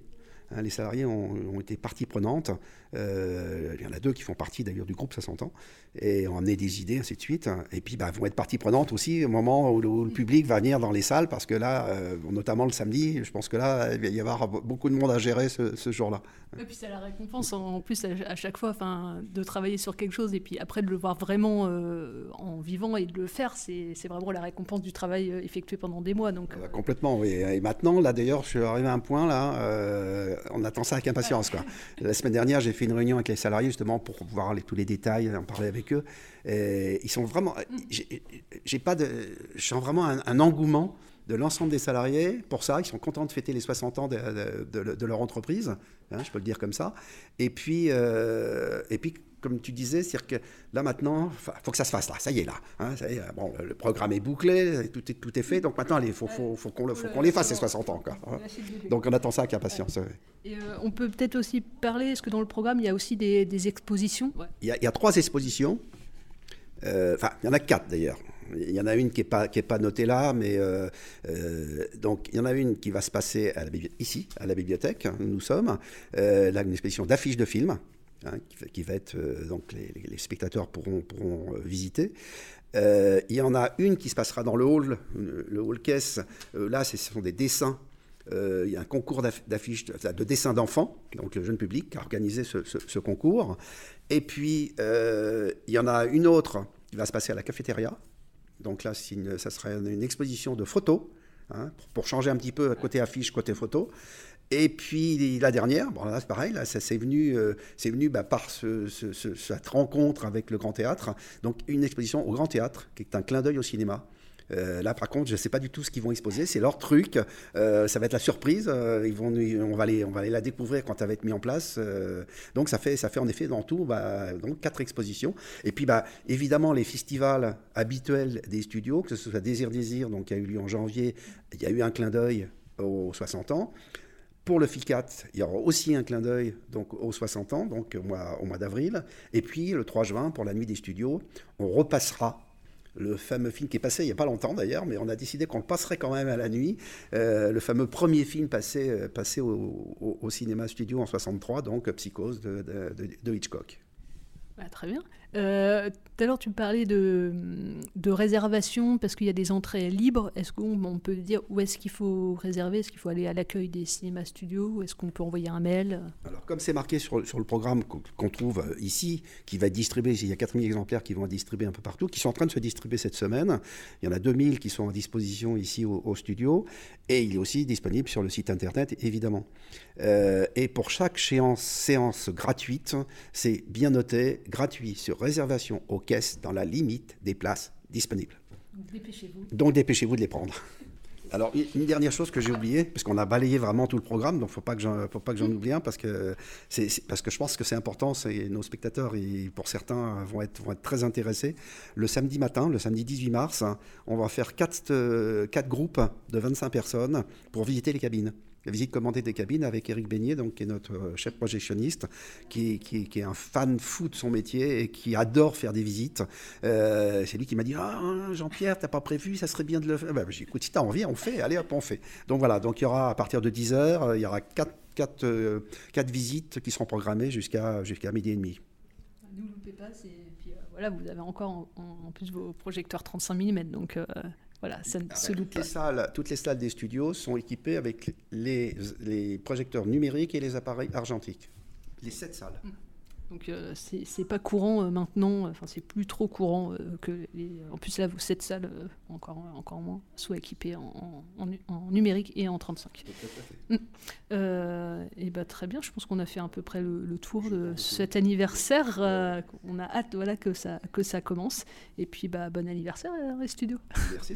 Speaker 14: Hein, les salariés ont, été partie prenante. Euh, il y en a deux qui font partie d'ailleurs du groupe 60 ans et ont amené des idées, ainsi de suite. Et puis, bah, vont être partie prenante aussi au moment où le, public va venir dans les salles parce que là, euh, notamment le samedi, je pense que là, il va y avoir beaucoup de monde à gérer ce, jour-là.
Speaker 12: Et puis, c'est la récompense en plus à, chaque fois de travailler sur quelque chose et puis après de le voir vraiment euh, en vivant et de le faire, c'est vraiment la récompense du travail effectué pendant des mois. Donc,
Speaker 14: ah, complètement, oui. Et maintenant, là d'ailleurs, je suis arrivé à un point là on attend ça avec impatience. Quoi. La semaine dernière, j'ai fait une réunion avec les salariés justement pour voir tous les détails, en parler avec eux. Et ils sont vraiment. J'ai pas de. Je sens vraiment un, engouement de l'ensemble des salariés pour ça. Ils sont contents de fêter les 60 ans de, leur entreprise, hein, je peux le dire comme ça. Et puis, euh, et puis comme tu disais, c'est-à-dire que là maintenant, il faut que ça se fasse là, ça y est là. Hein, bon, le programme est bouclé, tout est, tout est fait, donc maintenant il faut, faut, faut qu'on qu'on les fasse ces 60 ans. Quoi, hein. Donc on attend ça avec impatience.
Speaker 12: Et euh, on peut peut-être aussi parler, est-ce que dans le programme il y a aussi des, expositions?
Speaker 14: Il, y a, trois expositions, euh, enfin il y en a quatre d'ailleurs. Il y en a une qui n'est pas, qui est pas notée là, mais euh, donc il y en a une qui va se passer à la, ici, à la bibliothèque, où nous sommes, là, une exposition d'affiches de films. Hein, qui, va être euh, donc les, spectateurs pourront, pourront euh, visiter. Euh, il y en a une qui se passera dans le hall, le hall caisse. là, ce sont des dessins. il y a un concours d'affiches, de, dessins d'enfants, donc le jeune public a organisé ce, concours. Et puis, il y en a une autre qui va se passer à la cafétéria. Donc là, ça sera une, exposition de photos, hein, pour, changer un petit peu côté affiche, côté photo. Et puis la dernière, bon c'est pareil, là ça c'est venu, euh, venu bah, par cette rencontre avec le Grand Théâtre, donc une exposition au Grand Théâtre qui est un clin d'œil au cinéma. Euh, là, par contre, je ne sais pas du tout ce qu'ils vont exposer. C'est leur truc. Euh, ça va être la surprise. On, va aller, on va aller la découvrir quand elle va être mise en place. donc, ça fait, ça fait en effet dans tout bah, donc, quatre expositions. Et puis, bah, évidemment, les festivals habituels des studios, que ce soit Désir Désir, qui a eu lieu en janvier, il y a eu un clin d'œil aux 60 ans. Pour le FICAT, il y aura aussi un clin d'œil donc aux 60 ans, donc au mois, d'avril. Et puis le 3 juin, pour la nuit des studios, on repassera le fameux film qui est passé il n'y a pas longtemps d'ailleurs, mais on a décidé qu'on le passerait quand même à la nuit. Euh, le fameux premier film passé, euh, au, cinéma studio en 63, donc Psychose de, de Hitchcock.
Speaker 12: Bah, très bien. Euh, tout à l'heure, tu parlais de, réservation parce qu'il y a des entrées libres. Est-ce qu'on peut dire où est-ce qu'il faut réserver? Est-ce qu'il faut aller à l'accueil des cinémas studios? Est-ce qu'on peut envoyer un mail?
Speaker 14: Alors, comme c'est marqué sur, le programme qu'on trouve euh, ici, qui va être distribué, il y a 4000 exemplaires qui vont être distribués un peu partout, qui sont en train de se distribuer cette semaine. Il y en a 2000 qui sont à disposition ici au, studio. Et il est aussi disponible sur le site internet, évidemment. Euh, et pour chaque séance, séance gratuite, c'est bien noté, gratuit sur réservation aux caisses dans la limite des places disponibles.
Speaker 12: Donc dépêchez-vous.
Speaker 14: Donc dépêchez-vous de les prendre. Alors, une dernière chose que j'ai oubliée, parce qu'on a balayé vraiment tout le programme, donc il ne faut pas que j'en oublie un, parce que, parce que je pense que c'est important, nos spectateurs, et pour certains, vont être, vont être très intéressés. Le samedi matin, le samedi 18 mars, on va faire quatre, euh, quatre groupes de 25 personnes pour visiter les cabines la visite commandée des cabines avec Eric Beignet, donc, qui est notre euh, chef projectionniste, qui, est un fan fou de son métier et qui adore faire des visites. Euh, c'est lui qui m'a dit Ah, Jean-Pierre, t'as pas prévu, ça serait bien de le faire. Ben, j'ai Écoute, si t'as envie, on fait, allez hop, on fait. Donc voilà, donc il y aura à partir de 10h, euh, il y aura quatre, quatre, quatre visites qui seront programmées jusqu'à midi et demi.
Speaker 12: Ne loupez pas, vous avez encore en, plus vos projecteurs 35 mm, donc voilà, ça ne se loupe
Speaker 14: pas. Les salles, toutes les salles des studios sont équipées avec les, les projecteurs numériques et les appareils argentiques. Les sept salles. Mm.
Speaker 12: Donc euh, c'est pas courant euh, maintenant, enfin c'est plus trop courant euh, que les, en plus là cette salle encore encore moins soit équipée en, en, numérique et en 35. Mm. et bah très bien, je pense qu'on a fait à peu près le, tour de cet anniversaire. on a hâte voilà que ça que ça commence et puis bah bon anniversaire les studios.
Speaker 14: Merci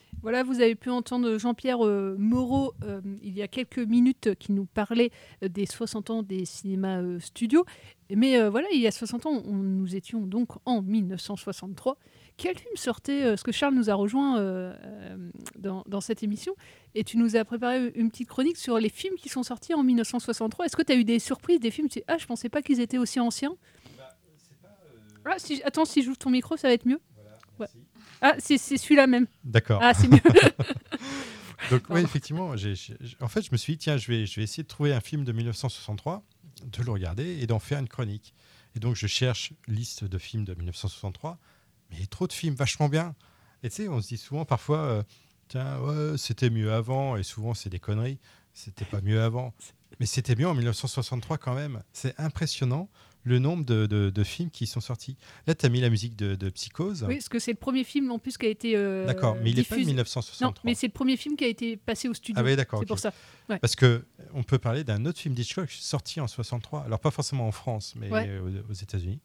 Speaker 12: Voilà, vous avez pu entendre Jean-Pierre euh, Moreau euh, il y a quelques minutes euh, qui nous parlait des 60 ans des cinémas euh, studios. Mais voilà, il y a 60 ans, on- nous étions donc en 1963. Quel film sortait Parce que Charles nous a rejoint dans, dans cette émission? Et tu nous as préparé une petite chronique sur les films qui sont sortis en 1963. Est-ce que tu as eu des surprises, des films tu dis, Ah, je pensais pas qu'ils étaient aussi anciens? Ah, si, Attends, si j'ouvre ton micro, ça va être mieux Ouais. Ah, c'est celui-là même.
Speaker 15: D'accord.
Speaker 12: Ah, c'est mieux.
Speaker 15: Donc, oui, effectivement, j'ai- j'ai- en fait, je me suis dit, tiens, je vais, je vais essayer de trouver un film de 1963, de le regarder et d'en faire une chronique. Et donc, je cherche liste de films de 1963, mais il y a trop de films vachement bien. Et tu sais, on se dit souvent parfois, euh, tiens, ouais, c'était mieux avant, et souvent, c'est des conneries. C'était pas mieux avant. Mais c'était mieux en 1963 quand même. C'est impressionnant le nombre de, de- de films qui sont sortis. Là, tu as mis la musique de, de Psychose.
Speaker 12: Oui, parce que c'est le premier film en plus qui a été. euh,
Speaker 15: D'accord, mais il est pas de
Speaker 12: diffusé.
Speaker 15: 1963.
Speaker 12: Non, mais c'est le premier film qui a été passé au studio.
Speaker 15: Ah oui, d'accord.
Speaker 12: C'est pour ça. Ouais.
Speaker 15: Parce que on peut parler d'un autre film d'Hitchcock sorti en 63. Alors pas forcément en France, mais
Speaker 12: Ouais.
Speaker 15: aux, aux États-Unis.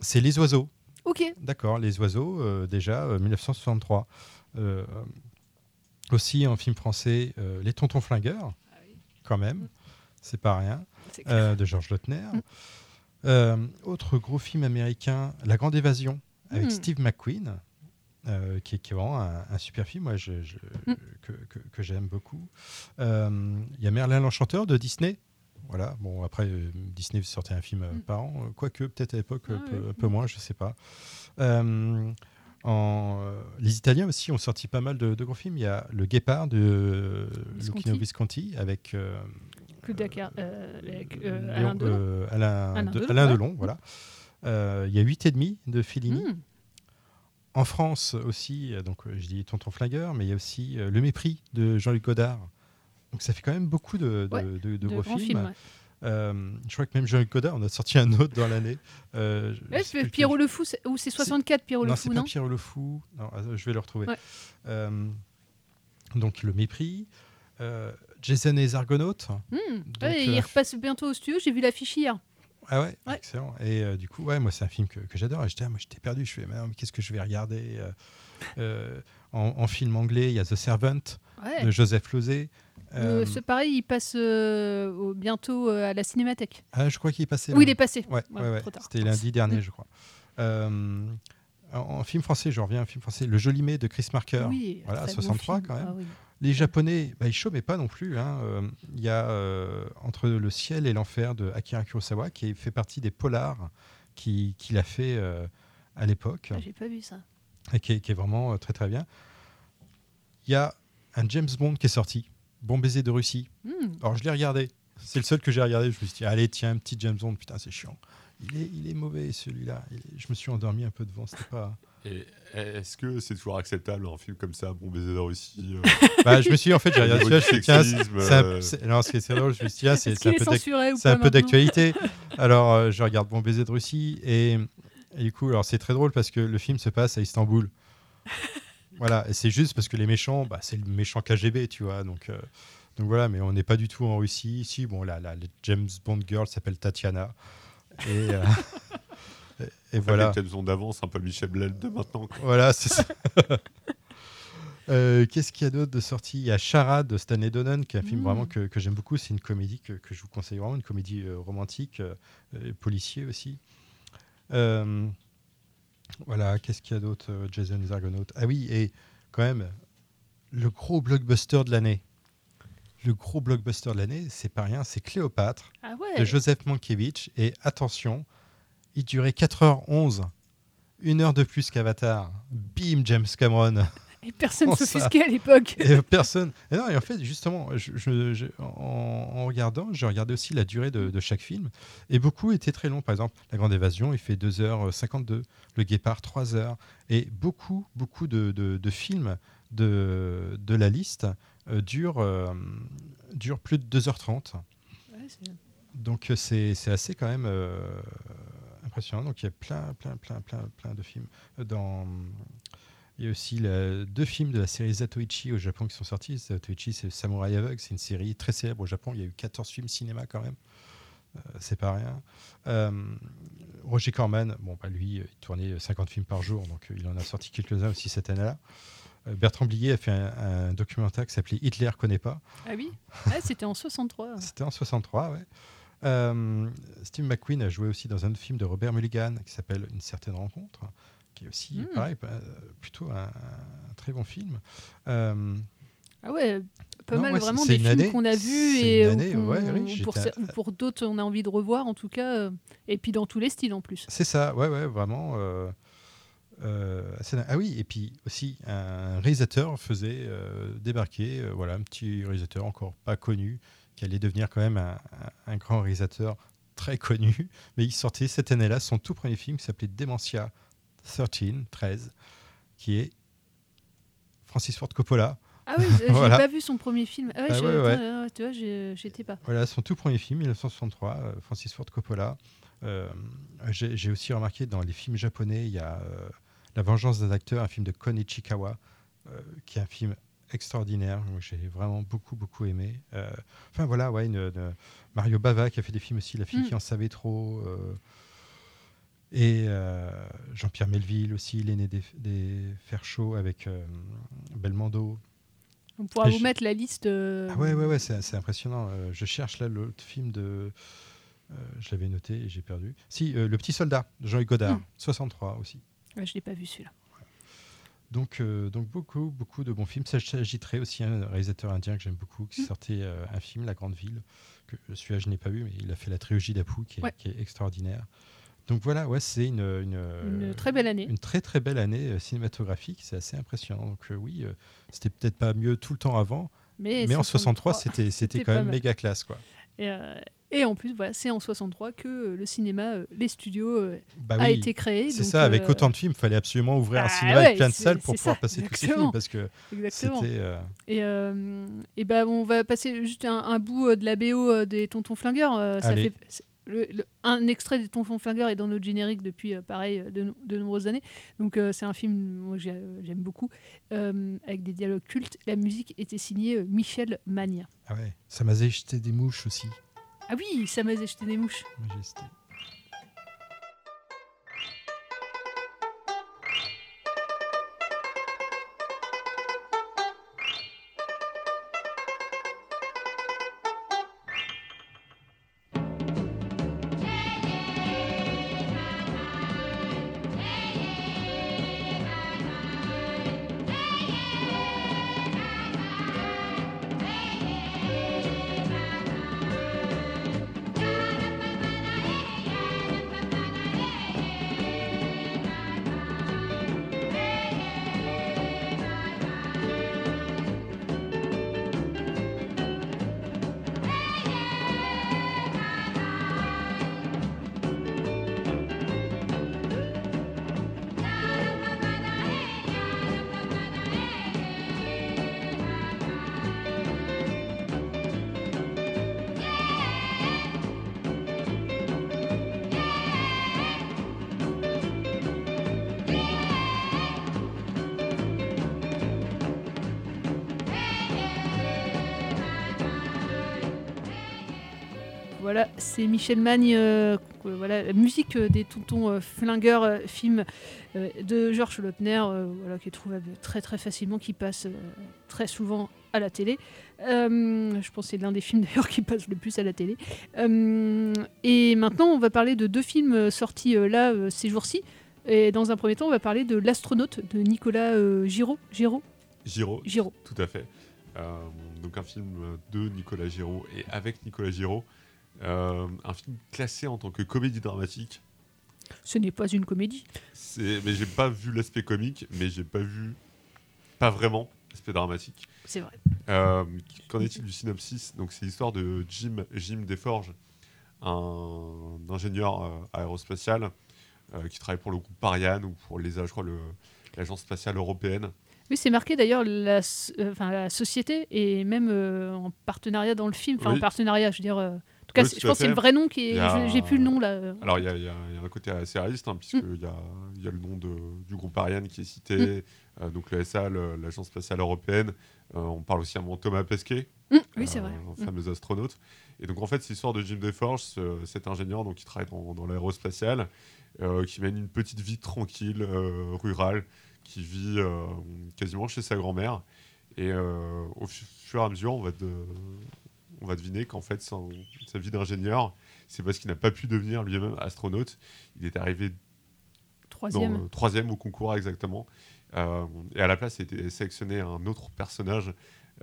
Speaker 15: C'est Les Oiseaux.
Speaker 12: Ok.
Speaker 15: D'accord, Les Oiseaux, euh, déjà euh, 1963. Euh, aussi en film français, euh, Les Tontons Flingueurs, quand même. C'est pas rien. Euh, de Georges Lautner. Euh, autre gros film américain, La Grande Évasion, avec
Speaker 12: Mm.
Speaker 15: Steve McQueen. euh, qui, est, qui est vraiment un, un super film moi, je- je-
Speaker 12: Mm.
Speaker 15: que, que- que j'aime beaucoup. Euh, Il y a Merlin l'Enchanteur de Disney. Voilà, bon, après, Disney sortait un film euh, par an, quoique peut-être à l'époque un,
Speaker 12: Ah
Speaker 15: peu,
Speaker 12: oui.
Speaker 15: un peu moins, je sais pas. En, les Italiens aussi ont sorti pas mal de, de gros films. Il y a Le Guépard de
Speaker 12: Visconti.
Speaker 15: Luchino Visconti avec
Speaker 12: Claude Car- euh, euh, Alain Delon.
Speaker 15: euh, Alain,
Speaker 12: Alain
Speaker 15: de-
Speaker 12: Delon,
Speaker 15: Alain
Speaker 12: ouais.
Speaker 15: Delon, voilà. Il y a 8 et demi de Fellini.
Speaker 12: Mm.
Speaker 15: En France aussi, donc je dis Tonton Flingueur, mais il y a aussi Le Mépris de Jean-Luc Godard. Donc ça fait quand même beaucoup de, de,
Speaker 12: Ouais,
Speaker 15: de- de
Speaker 12: de
Speaker 15: gros films.
Speaker 12: films, ouais.
Speaker 15: Euh, je crois que même Jean-Luc Godard, on a sorti un autre dans l'année. Euh,
Speaker 12: Ouais, c'est
Speaker 15: plus
Speaker 12: Pierrot le Fou, c'est- ou c'est 64 Pierrot le
Speaker 15: non,
Speaker 12: Fou,
Speaker 15: c'est pas
Speaker 12: non
Speaker 15: Pierrot le Fou. Non, je vais le retrouver. Euh, donc Le Mépris. Jason et les Argonautes.
Speaker 12: Hmm.
Speaker 15: Donc,
Speaker 12: Ouais,
Speaker 15: euh,
Speaker 12: Il repasse bientôt au studio, j'ai vu l'affiche hier.
Speaker 15: ah ouais,
Speaker 12: Ouais.
Speaker 15: excellent. Et euh, du coup, ouais, moi, c'est un film que, que j'adore. Et j'étais, ah, moi, j'étais perdu. Je fais, mais, mais qu'est-ce que je vais regarder euh, en, en film anglais, il y a The Servant
Speaker 12: Ouais.
Speaker 15: de Joseph Losey.
Speaker 12: Euh, c'est pareil, il passe au- bientôt à la Cinémathèque.
Speaker 15: ah, je crois qu'il est passé.
Speaker 12: Oui,
Speaker 15: là.
Speaker 12: il est passé.
Speaker 15: Ouais,
Speaker 12: Ouais.
Speaker 15: C'était lundi dernier, je crois. En, en film français, je reviens à un film français, Le Joli-Mai de Chris Marker.
Speaker 12: Oui,
Speaker 15: voilà,
Speaker 12: très beau
Speaker 15: 63
Speaker 12: film.
Speaker 15: quand même.
Speaker 12: Ah oui.
Speaker 15: Les Japonais, bah, ils chômaient pas non plus. hein. Euh, Il y a euh, Entre le ciel et l'enfer de Akira Kurosawa, qui fait partie des polars qu'il qui a fait euh, à l'époque,
Speaker 12: Ah, J'ai pas vu ça.
Speaker 15: et qui est, qui est vraiment très très bien. Il y a un James Bond qui est sorti, Bon baiser de Russie.
Speaker 12: Hmm.
Speaker 15: Alors je l'ai regardé. C'est le seul que j'ai regardé. Je me suis dit, allez, tiens, un petit James Bond. Putain, c'est chiant. Il est, il est mauvais celui-là. Je me suis endormi un peu devant. C'était pas.
Speaker 13: Et est-ce que c'est toujours acceptable un film comme ça, Bon baiser de Russie euh,
Speaker 15: Bah, je me suis dit, en fait, j'ai regardé celui-là. Je me suis dit, c'est un- non, ce qui est drôle, je me suis dit, ah, c'est un peu d'actualité. Alors, euh, je regarde Bon baiser de Russie et, et du coup, alors c'est très drôle parce que le film se passe à Istanbul. voilà, et c'est juste parce que les méchants, bah, c'est le méchant KGB, tu vois. Donc, euh, donc voilà, mais on n'est pas du tout en Russie. Si, bon, là, la, la James Bond girl s'appelle Tatiana. Et, euh, et- et voilà.
Speaker 13: Peut-être ont d'avance, un peu Michel Bled de maintenant. quoi.
Speaker 15: Voilà, c'est ça. Euh, Qu'est-ce qu'il y a d'autre de sorti? Il y a Charade de Stanley Donen, qui est un film
Speaker 12: Mm.
Speaker 15: vraiment que, que j'aime beaucoup. C'est une comédie que, que je vous conseille vraiment, une comédie euh, romantique, euh, policier aussi. Euh, voilà, qu'est-ce qu'il y a d'autre Jason les Argonautes. Ah oui, et quand même, le gros blockbuster de l'année. Le gros blockbuster de l'année, c'est pas rien, c'est Cléopâtre
Speaker 12: Ah ouais.
Speaker 15: de Joseph Mankiewicz. Et attention, il durait 4h11, une heure de plus qu'Avatar. Bim, James Cameron.
Speaker 12: Et personne ne s'offusquait à l'époque.
Speaker 15: Et personne. Et non, et en fait, justement, je- je- je- en, en regardant, j'ai regardé aussi la durée de, de chaque film. Et beaucoup étaient très longs. Par exemple, La Grande Évasion, il fait 2h52. Le Guépard, 3 heures. Et beaucoup, beaucoup de, de- de films de, la liste euh, durent, euh, durent plus de 2h30.
Speaker 12: Ouais, c'est-
Speaker 15: Donc euh, c'est c'est assez quand même euh, impressionnant. Donc il y a plein, plein, plein, plein, plein de films. Dans, il y a aussi la- deux films de la série Zatoichi au Japon qui sont sortis. Zatoichi, c'est Samouraï Aveugle. C'est une série très célèbre au Japon. Il y a eu 14 films cinéma quand même. Euh, c'est pas rien. Euh, Roger Corman, bon, bah, lui, il tournait 50 films par jour, donc il en a sorti quelques-uns aussi cette année-là. Bertrand Blier a fait un, documentaire qui s'appelait Hitler connaît pas.
Speaker 12: Ah oui? C'était en 63.
Speaker 15: C'était en 63, ouais. Steve McQueen a joué aussi dans un film de Robert Mulligan qui s'appelle Une certaine rencontre, qui est aussi, hmm. pareil, plutôt un, très bon film.
Speaker 12: Ah ouais, pas mal vraiment des films qu'on a vus et
Speaker 15: année,
Speaker 12: pour, pour d'autres on a envie de revoir en tout cas, euh, et puis dans tous les styles en plus.
Speaker 15: C'est ça, ouais, ouais, vraiment. Euh, euh, ah oui, et puis aussi un réalisateur faisait débarquer, voilà, un petit réalisateur encore pas connu, qui allait devenir quand même un, un grand réalisateur très connu, mais il sortait cette année-là son tout premier film qui s'appelait Dementia 13, 13, qui est Francis Ford Coppola.
Speaker 12: Ah oui, j'ai pas vu son premier film. Ah, ouais, ah tu vois, j'étais pas.
Speaker 15: Voilà, son tout premier film, 1963, euh, Francis Ford Coppola. Euh, j'ai aussi remarqué dans les films japonais, il y a euh, La vengeance des acteurs, un film de Kon Ichikawa, qui est un film extraordinaire. J'ai vraiment beaucoup, beaucoup aimé. enfin voilà, ouais, Mario Bava qui a fait des films aussi, La fille mm. qui en savait trop. et Jean-Pierre Melville aussi, l'aîné des, des Fers chauds avec Belmondo.
Speaker 12: On pourra vous mettre la liste.
Speaker 15: Euh, ah ouais, ouais, ouais, c'est impressionnant. Euh, je cherche là l'autre film de. Euh, je l'avais noté et j'ai perdu. Si, Le Petit Soldat de Jean-Luc Godard, 63 hmm. aussi.
Speaker 12: je n'ai pas vu celui-là.
Speaker 15: Donc, donc beaucoup, beaucoup de bons films. S'agiterait aussi un réalisateur indien que j'aime beaucoup, qui hmm. sortait un film, La Grande Ville, que celui-là je n'ai pas vu, mais il a fait la trilogie d'Apu, qui, qui, est extraordinaire. Donc voilà, ouais, c'est une,
Speaker 12: une, très belle année.
Speaker 15: Une très très belle année euh, cinématographique, c'est assez impressionnant. Donc euh, oui, euh, c'était peut-être pas mieux tout le temps avant, mais, en 63, c'était c'était quand même méga classe quoi.
Speaker 12: Et, en plus, voilà, c'est en 63 que le cinéma, les studios bah a été créé.
Speaker 15: C'est ça, avec autant de films, il fallait absolument ouvrir un bah cinéma avec plein de salles pour pouvoir passer tous ces films parce que c'était.
Speaker 12: Et, et ben on va passer juste un, bout de la BO des Tontons Flingueurs. ça fait un extrait des Tonfons Flingueurs est dans notre générique depuis, euh, pareil, euh, de, nombreuses années. Donc euh, c'est un film que j'aime beaucoup, avec des dialogues cultes. La musique était signée Michel Magne.
Speaker 15: Ah ouais, ça m'a jeté des mouches aussi.
Speaker 12: Ah oui, ça m'a jeté des mouches. C'est Michel Magne, euh, voilà, la musique euh, des Tontons euh, Flingueurs, film de Georges Lautner, voilà, qui est trouvable très très facilement, qui passe très souvent à la télé. je pense que c'est l'un des films d'ailleurs qui passe le plus à la télé. et maintenant, on va parler de deux films sortis là ces jours-ci. Et dans un premier temps, on va parler de L'astronaute de Nicolas Giraud. Giraud
Speaker 13: Giraud.
Speaker 12: Giraud.
Speaker 13: Tout à fait. donc un film de Nicolas Giraud et avec Nicolas Giraud. Euh, un film classé en tant que comédie dramatique.
Speaker 12: Ce n'est pas une comédie.
Speaker 13: Mais j'ai pas vu l'aspect comique, mais j'ai pas vu, pas vraiment l'aspect dramatique.
Speaker 12: C'est vrai.
Speaker 13: Euh, qu'en est-il du synopsis? Donc c'est l'histoire de Jim, Jim Desforges, un ingénieur euh, aérospatial qui travaille pour le groupe Ariane ou pour les, je crois, l'agence spatiale européenne.
Speaker 12: Oui, c'est marqué d'ailleurs la, société et même en partenariat dans le film, enfin en partenariat, je veux dire tout cas, je pense que c'est le vrai nom qui est. J'ai plus le nom là.
Speaker 13: Alors, il y, a un côté assez réaliste, hein, puisqu'il mm. y, a, le nom de, du groupe Ariane qui est cité. Mm. euh, donc le SA, le- l'Agence spatiale européenne. Euh, on parle aussi à un moment de Thomas Pesquet,
Speaker 12: Mm, oui, c'est vrai.
Speaker 13: un
Speaker 12: Mm.
Speaker 13: fameux astronaute. Et donc en fait, c'est l'histoire de Jim DeForge, ce- cet ingénieur donc, qui travaille dans, dans l'aérospatiale, euh, qui mène une petite vie tranquille, euh, rurale, qui vit euh, quasiment chez sa grand-mère. Et euh, au fu- fur et à mesure, on va, de- on va deviner qu'en fait, son- sa vie d'ingénieur, c'est parce qu'il n'a pas pu devenir lui-même astronaute. Il est arrivé
Speaker 12: Troisième.
Speaker 13: dans troisième au concours exactement. Euh, et à la place, a été sélectionné un autre personnage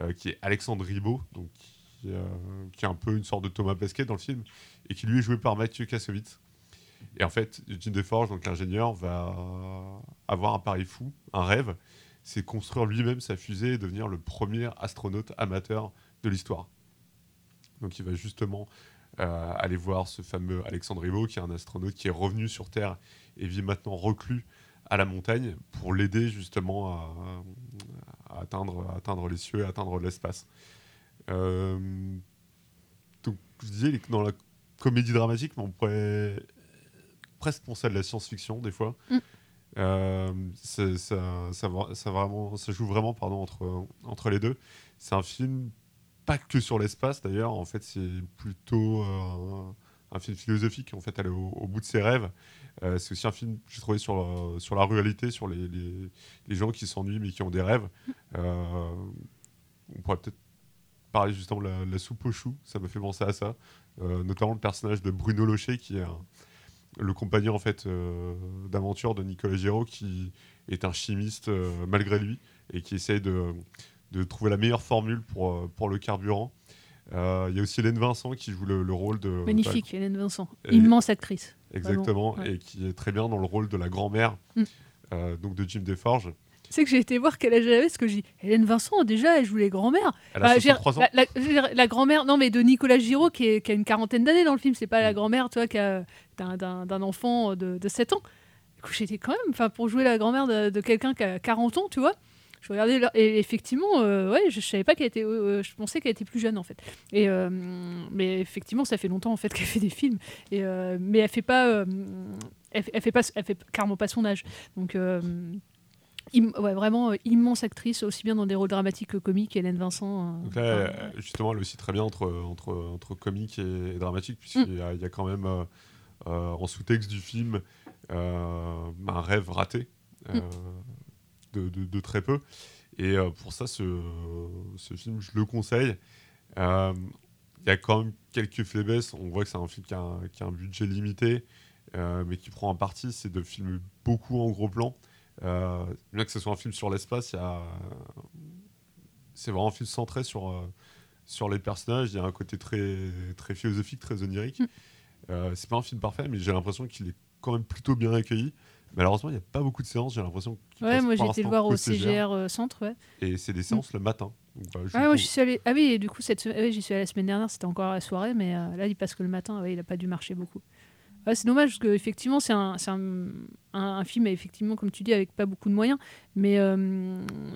Speaker 13: euh, qui est Alexandre Ribot, donc qui, euh, qui est un peu une sorte de Thomas Pesquet dans le film, et qui lui est joué par Mathieu Kassovitz. Et en fait, Jim DeForge, donc l'ingénieur, va avoir un pari fou, un rêve, c'est construire lui-même sa fusée et devenir le premier astronaute amateur de l'histoire. Donc il va justement euh, aller voir ce fameux Alexandre Ribot, qui est un astronaute qui est revenu sur Terre et vit maintenant reclus à la montagne pour l'aider justement à, à atteindre, à atteindre les cieux, à atteindre l'espace. Euh, donc je disais que dans la comédie dramatique, on pourrait presque penser à de la science-fiction des fois.
Speaker 12: Mm.
Speaker 13: Euh, ça, ça, va- ça vraiment, ça joue vraiment pardon, entre, entre les deux. C'est un film pas que sur l'espace d'ailleurs, en fait c'est plutôt euh, un, film philosophique, en fait aller au, au bout de ses rêves. Euh, c'est aussi un film que j'ai trouvé sur, euh, sur la ruralité, sur les, les, gens qui s'ennuient mais qui ont des rêves. On pourrait peut-être parler justement de la, soupe aux choux, ça me fait penser à ça. Notamment le personnage de Bruno Locher qui est le compagnon en fait d'aventure de Nicolas Giraud qui est un chimiste malgré lui et qui essaye de, de trouver la meilleure formule pour, euh, pour le carburant. Euh, Il y a aussi Hélène Vincent qui joue le, le rôle de...
Speaker 12: Magnifique, Hélène Vincent.
Speaker 13: Et-
Speaker 12: Immense actrice.
Speaker 13: Exactement,
Speaker 12: Vraiment, ouais.
Speaker 13: et qui est très bien dans le rôle de la grand-mère
Speaker 12: Mm.
Speaker 13: euh, donc de Jim DeForge.
Speaker 12: Sais que j'ai été voir quel âge elle avait, parce que j'ai Hélène Vincent, déjà, elle joue les grands-mères.
Speaker 13: Elle a
Speaker 12: Bah, j'ai-
Speaker 13: 63 ans.
Speaker 12: La, grand-mère, non, mais de Nicolas Giraud, qui, est- qui a une quarantaine d'années dans le film, c'est pas
Speaker 13: Mm.
Speaker 12: la grand-mère, tu vois, qui a- d'un- enfant de, de 7 ans. Du coup, j'étais quand même, enfin, pour jouer la grand-mère de, de quelqu'un qui a 40 ans, tu vois. Je regardais, et effectivement, euh, ouais, je, je savais pas qu'elle était, euh, je pensais qu'elle était plus jeune en fait. Et euh, mais effectivement, ça fait longtemps en fait qu'elle fait des films. Et euh, mais elle fait pas, euh, elle, fait- elle fait pas, elle fait carrément pas son âge. Donc euh, ouais, vraiment euh, immense actrice, aussi bien dans des rôles dramatiques que comiques. Hélène Vincent. euh,
Speaker 13: Donc là, euh, justement, elle aussi très bien entre, entre, entre comique et, et dramatique, puisqu'il y, a- il y a quand même euh, euh, en sous-texte du film euh, un rêve raté euh, de, de- de très peu. Et euh, pour ça, ce, ce film, je le conseille. Euh, Il y a quand même quelques faiblesses. On voit que c'est un film qui a un, qui a un budget limité, euh, mais qui prend un parti, c'est de filmer beaucoup en gros plan. Euh, bien que ce soit un film sur l'espace, a c'est vraiment un film centré sur, sur les personnages. Il y a un côté très, très philosophique, très onirique. Euh, c'est pas un film parfait, mais j'ai l'impression qu'il est quand même plutôt bien accueilli. Malheureusement, il n'y a pas beaucoup de séances. J'ai l'impression
Speaker 12: Ouais, moi j'ai été le voir au CGR euh, Centre, ouais.
Speaker 13: Et c'est des séances le matin. Je
Speaker 12: Ah, j'y suis allée. Ah oui, et du coup, cette ah oui, j'y suis allée la semaine dernière, c'était encore la soirée, mais euh, là, il passe que le matin, ouais, il n'a pas dû marcher beaucoup. Ouais, c'est dommage, parce qu'effectivement, c'est un, c'est un, un- un film, effectivement, comme tu dis, avec pas beaucoup de moyens, mais, euh,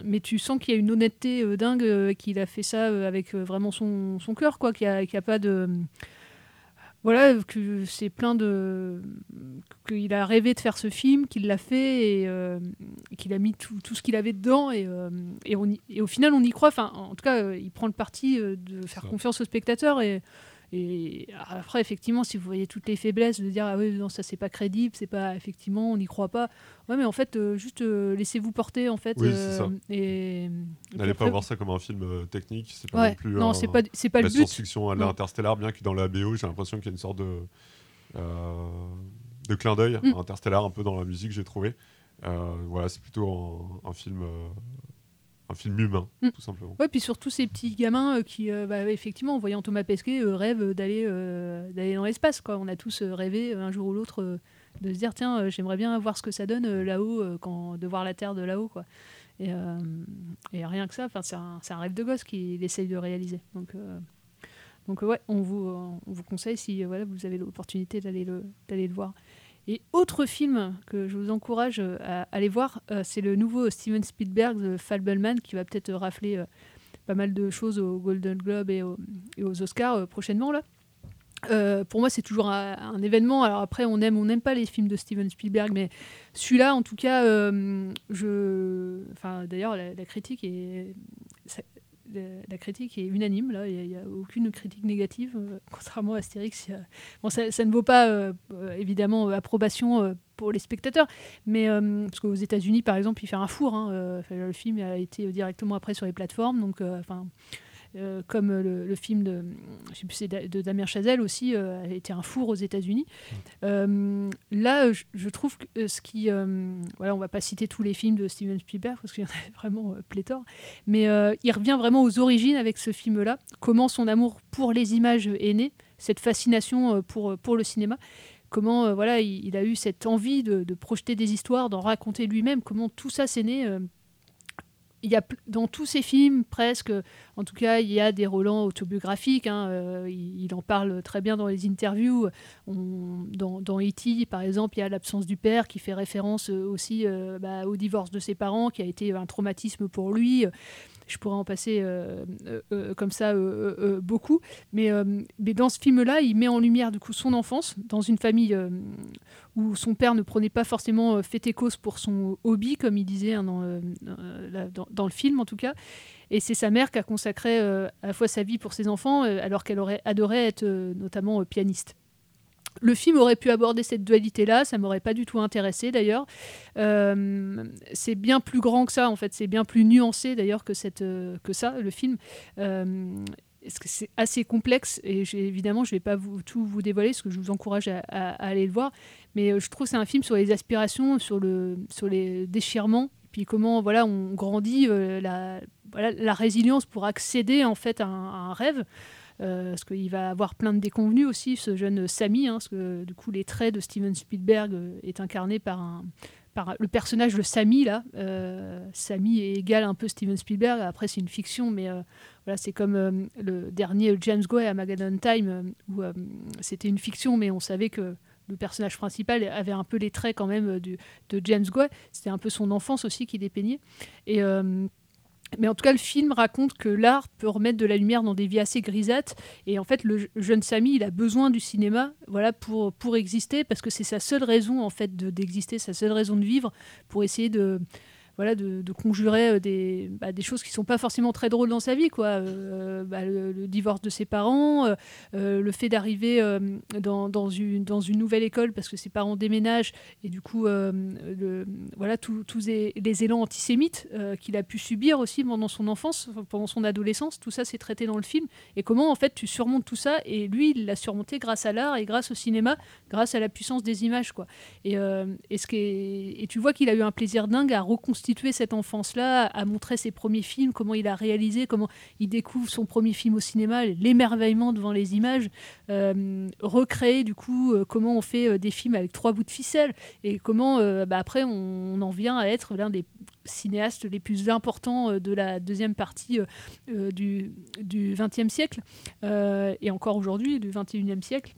Speaker 12: mais tu sens qu'il y a une honnêteté euh, dingue, euh, qu'il a fait ça avec vraiment son, son cœur, quoi, qu'il n'y a pas de. Voilà, que c'est plein de. qu'il a rêvé de faire ce film, qu'il l'a fait et euh, qu'il a mis tout, tout ce qu'il avait dedans et, euh, et, on y- et au final on y croit. Enfin, en tout cas, euh, il prend le parti de faire confiance au spectateur et, et après, effectivement, si vous voyez toutes les faiblesses, de dire ah oui, non, ça c'est pas crédible, c'est pas effectivement, on n'y croit pas. Ouais, mais en fait, euh, juste euh, laissez-vous porter en fait.
Speaker 13: Oui, c'est ça.
Speaker 12: Et,
Speaker 13: N'allez pas voir ça comme un film euh, technique. C'est pas
Speaker 12: Ouais,
Speaker 13: non plus.
Speaker 12: non, c'est pas- c'est pas
Speaker 13: la
Speaker 12: le but.
Speaker 13: science-fiction à l'interstellar, bien que dans la BO, j'ai l'impression qu'il y a une sorte de, euh, de clin d'œil
Speaker 12: Mm.
Speaker 13: interstellar un peu dans la musique, j'ai trouvé. Euh, voilà, c'est plutôt un, un film, euh, un film humain,
Speaker 12: Mm.
Speaker 13: tout simplement.
Speaker 12: Ouais, puis surtout ces petits gamins euh, qui, euh, bah, effectivement, en voyant Thomas Pesquet, euh, rêvent d'aller d'aller dans l'espace. Quoi. On a tous rêvé un jour ou l'autre de se dire tiens, j'aimerais bien voir ce que ça donne là-haut, quand de voir la Terre de là-haut. Quoi. Et, et rien que ça, c'est un, c'est un rêve de gosse qu'il essaye de réaliser. Donc, donc ouais, on vous, on vous conseille si voilà, vous avez l'opportunité d'aller le, d'aller le voir. Et autre film que je vous encourage euh, à aller voir, euh, c'est le nouveau Steven Spielberg, The Fableman, qui va peut-être rafler euh, pas mal de choses aux Golden Globe et aux, Oscars prochainement. Là. Pour moi, c'est toujours un, événement. Alors après, on aime, on n'aime pas les films de Steven Spielberg, mais celui-là, en tout cas, je, enfin, d'ailleurs, la, critique est, la, critique est unanime. Là, il n'y a, aucune critique négative, euh, contrairement à Astérix. Bon, ça, ne vaut pas euh, euh, évidemment approbation pour les spectateurs, mais parce qu'aux États-Unis, par exemple, il fait un four. hein, le film a été directement après sur les plateformes, donc, enfin. Euh, comme le, le film de, je sais plus, de Damien Chazelle aussi, euh, a été un four aux États-Unis. Euh, là, je, je trouve que euh, ce qui. euh, voilà, on va pas citer tous les films de Steven Spielberg parce qu'il y en a vraiment euh, pléthore, mais euh, il revient vraiment aux origines avec ce film-là. Comment son amour pour les images est né, cette fascination euh, pour, pour le cinéma. Comment euh, voilà, il, il a eu cette envie de, de projeter des histoires, d'en raconter lui-même. Comment tout ça s'est né. euh, il y a dans tous ses films presque, en tout cas, il y a des relents autobiographiques. hein, euh, il, en parle très bien dans les interviews. Dans, dans E.T., par exemple, il y a l'absence du père qui fait référence euh, aussi euh, bah, au divorce de ses parents, qui a été un traumatisme pour lui. Je pourrais en passer euh, euh, euh, comme ça beaucoup. Mais, mais dans ce film-là, il met en lumière du coup son enfance dans une famille où son père ne prenait pas forcément fait et cause pour son hobby, comme il disait hein, dans, dans- le film en tout cas. Et c'est sa mère qui a consacré à la fois sa vie pour ses enfants, alors qu'elle aurait adoré être notamment pianiste. Le film aurait pu aborder cette dualité-là, ça m'aurait pas du tout intéressé d'ailleurs. Euh, c'est bien plus grand que ça, en fait, c'est bien plus nuancé d'ailleurs que, euh, ça, le film. Euh, c'est assez complexe et évidemment je ne vais pas tout vous dévoiler parce que je vous encourage à, aller le voir mais je trouve que c'est un film sur les aspirations sur, le, sur les déchirements puis comment voilà on grandit la, la résilience pour accéder en fait à un rêve euh, parce qu'il va avoir plein de déconvenus aussi ce jeune Samy hein, parce que du coup les traits de Steven Spielberg euh, est incarné par le personnage de Samy là. Euh, est égal un peu Steven Spielberg. Après c'est une fiction mais euh, voilà c'est comme le dernier James Gray à Magadan Time où c'était une fiction mais on savait que le personnage principal avait un peu les traits quand même de James Gray. C'était un peu son enfance aussi qui dépeignait et mais en tout cas, le film raconte que l'art peut remettre de la lumière dans des vies assez grisâtres. Et en fait, le je- jeune Samy, il a besoin du cinéma voilà, pour, pour exister, parce que c'est sa seule raison en fait de- d'exister, sa seule raison de vivre, pour essayer de, voilà, de, conjurer euh, des, bah, des choses qui sont pas forcément très drôles dans sa vie. Quoi. Euh, bah, le, divorce de ses parents, euh, le fait d'arriver dans, une, nouvelle école parce que ses parents déménagent, et du coup, voilà, tous les, élans antisémites qu'il a pu subir aussi pendant son enfance, pendant son adolescence, tout ça c'est traité dans le film. Et comment en fait tu surmontes tout ça Et lui, il l'a surmonté grâce à l'art et grâce au cinéma, grâce à la puissance des images. Quoi. Et, ce et tu vois qu'il a eu un plaisir dingue à reconstituer cette enfance-là, à montrer ses premiers films, comment il a réalisé, comment il découvre son premier film au cinéma, l'émerveillement devant les images, euh, recréer du coup euh, comment on fait euh, des films avec trois bouts de ficelle et comment bah, après on, en vient à être l'un des cinéastes les plus importants de la deuxième partie du, XXe siècle et encore aujourd'hui du XXIe siècle.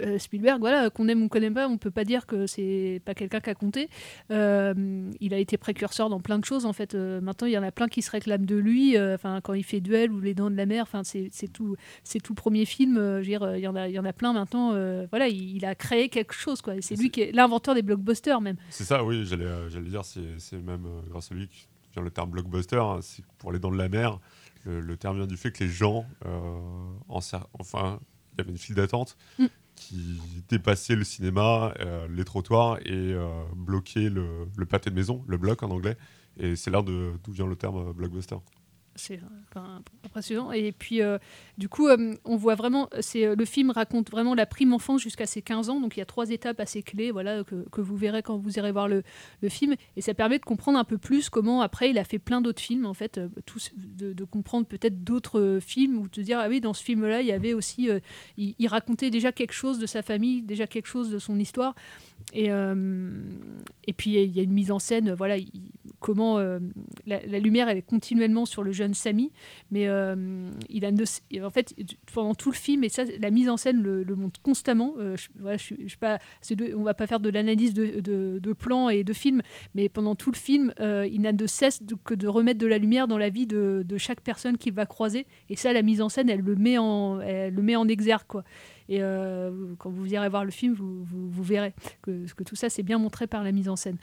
Speaker 12: Euh, Spielberg, voilà, qu'on aime ou qu'on n'aime pas, on peut pas dire que c'est pas quelqu'un qui a compté. Euh, il a été précurseur dans plein de choses en fait. Euh, maintenant, il y en a plein qui se réclament de lui. Enfin, quand il fait Duel ou Les Dents de la Mer, enfin, c'est tout, c'est tout premier film. je veux dire, il y en a, il y en a plein maintenant. voilà, il, il a créé quelque chose quoi. C'est lui qui est l'inventeur des blockbusters même.
Speaker 13: C'est ça, oui, j'allais dire, c'est même grâce à lui que vient le terme blockbuster. hein, pour les dents de la mer, le, le terme vient du fait que les gens, en enfin, il y avait une file d'attente
Speaker 12: Mm.
Speaker 13: Qui dépassait le cinéma, euh, les trottoirs et euh, bloquait le, pâté de maison, le bloc en anglais. Et c'est là d'où vient le terme euh, blockbuster.
Speaker 12: C'est euh, impressionnant. Et puis, euh, du coup, euh, on voit vraiment, c'est le film raconte vraiment la prime enfance jusqu'à ses 15 ans. Donc, il y a trois étapes assez clés, voilà, que, que vous verrez quand vous irez voir le, le film. Et ça permet de comprendre un peu plus comment, après, il a fait plein d'autres films, en fait, tous, de, comprendre peut-être d'autres films ou de dire, ah oui, dans ce film-là, il y avait aussi, il, racontait déjà quelque chose de sa famille, déjà quelque chose de son histoire. Et, et puis il y a une mise en scène, voilà, il- comment la, la lumière elle est continuellement sur le jeune Samy, mais euh, il a ne- en fait pendant tout le film et ça la mise en scène le, montre constamment. Euh, je, voilà, je, pas, de- on va pas faire de l'analyse de, de, plans et de films, mais pendant tout le film, euh, il n'a de cesse que de remettre de la lumière dans la vie de, de chaque personne qu'il va croiser. Et ça, la mise en scène, elle le met en, elle le met en exergue, quoi. Et euh, quand vous irez voir le film, vous, verrez que, tout ça, c'est bien montré par la mise en scène.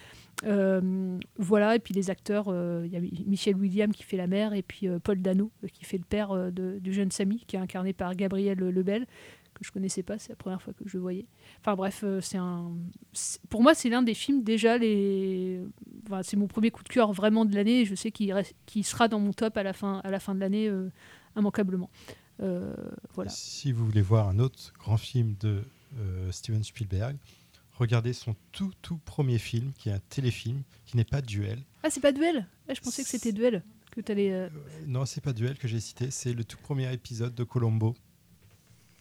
Speaker 12: Euh, voilà, et puis les acteurs, euh, il y a Michel William qui fait la mère, et puis Paul Dano qui fait le père du jeune Samy, qui est incarné par Gabriel Lebel, que je connaissais pas, c'est la première fois que je le voyais. Enfin bref, pour moi, c'est l'un des films déjà les, c'est mon premier coup de cœur vraiment de l'année. et Je sais qu'il sera dans mon top à la fin, de l'année immanquablement. Euh, voilà.
Speaker 15: Si vous voulez voir un autre grand film de euh, Steven Spielberg, regardez son tout tout premier film, qui est un téléfilm, qui n'est pas Duel.
Speaker 12: Ah, c'est pas Duel? Ah, Je pensais que c'était Duel. Que t'allais, euh,
Speaker 15: Non, c'est pas Duel que j'ai cité, c'est le tout premier épisode de Colombo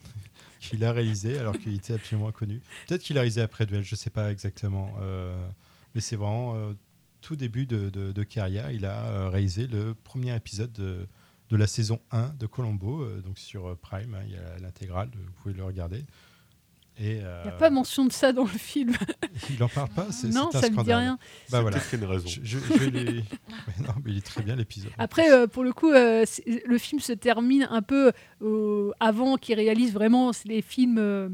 Speaker 15: qu'il a réalisé alors qu'il était absolument inconnu. Peut-être qu'il a réalisé après Duel, je sais pas exactement. euh, mais c'est vraiment euh, tout début de, de- de carrière. Il a réalisé le premier épisode de, de la saison 1 de Colombo, euh, donc sur euh, Prime. hein, il y a l'intégrale, vous pouvez le regarder. Et,
Speaker 12: Il n'y a
Speaker 15: euh,
Speaker 12: pas mention de ça dans le film.
Speaker 15: il en parle pas c'est,
Speaker 12: Non, ça me dit rien.
Speaker 15: Bah voilà.
Speaker 13: peut-être qu'il y a une raison.
Speaker 15: Je, je- je vais les- Mais non, mais il est très bien l'épisode.
Speaker 12: Après, euh, pour le coup, euh, le film se termine un peu euh, avant qu'il réalise vraiment les films, euh,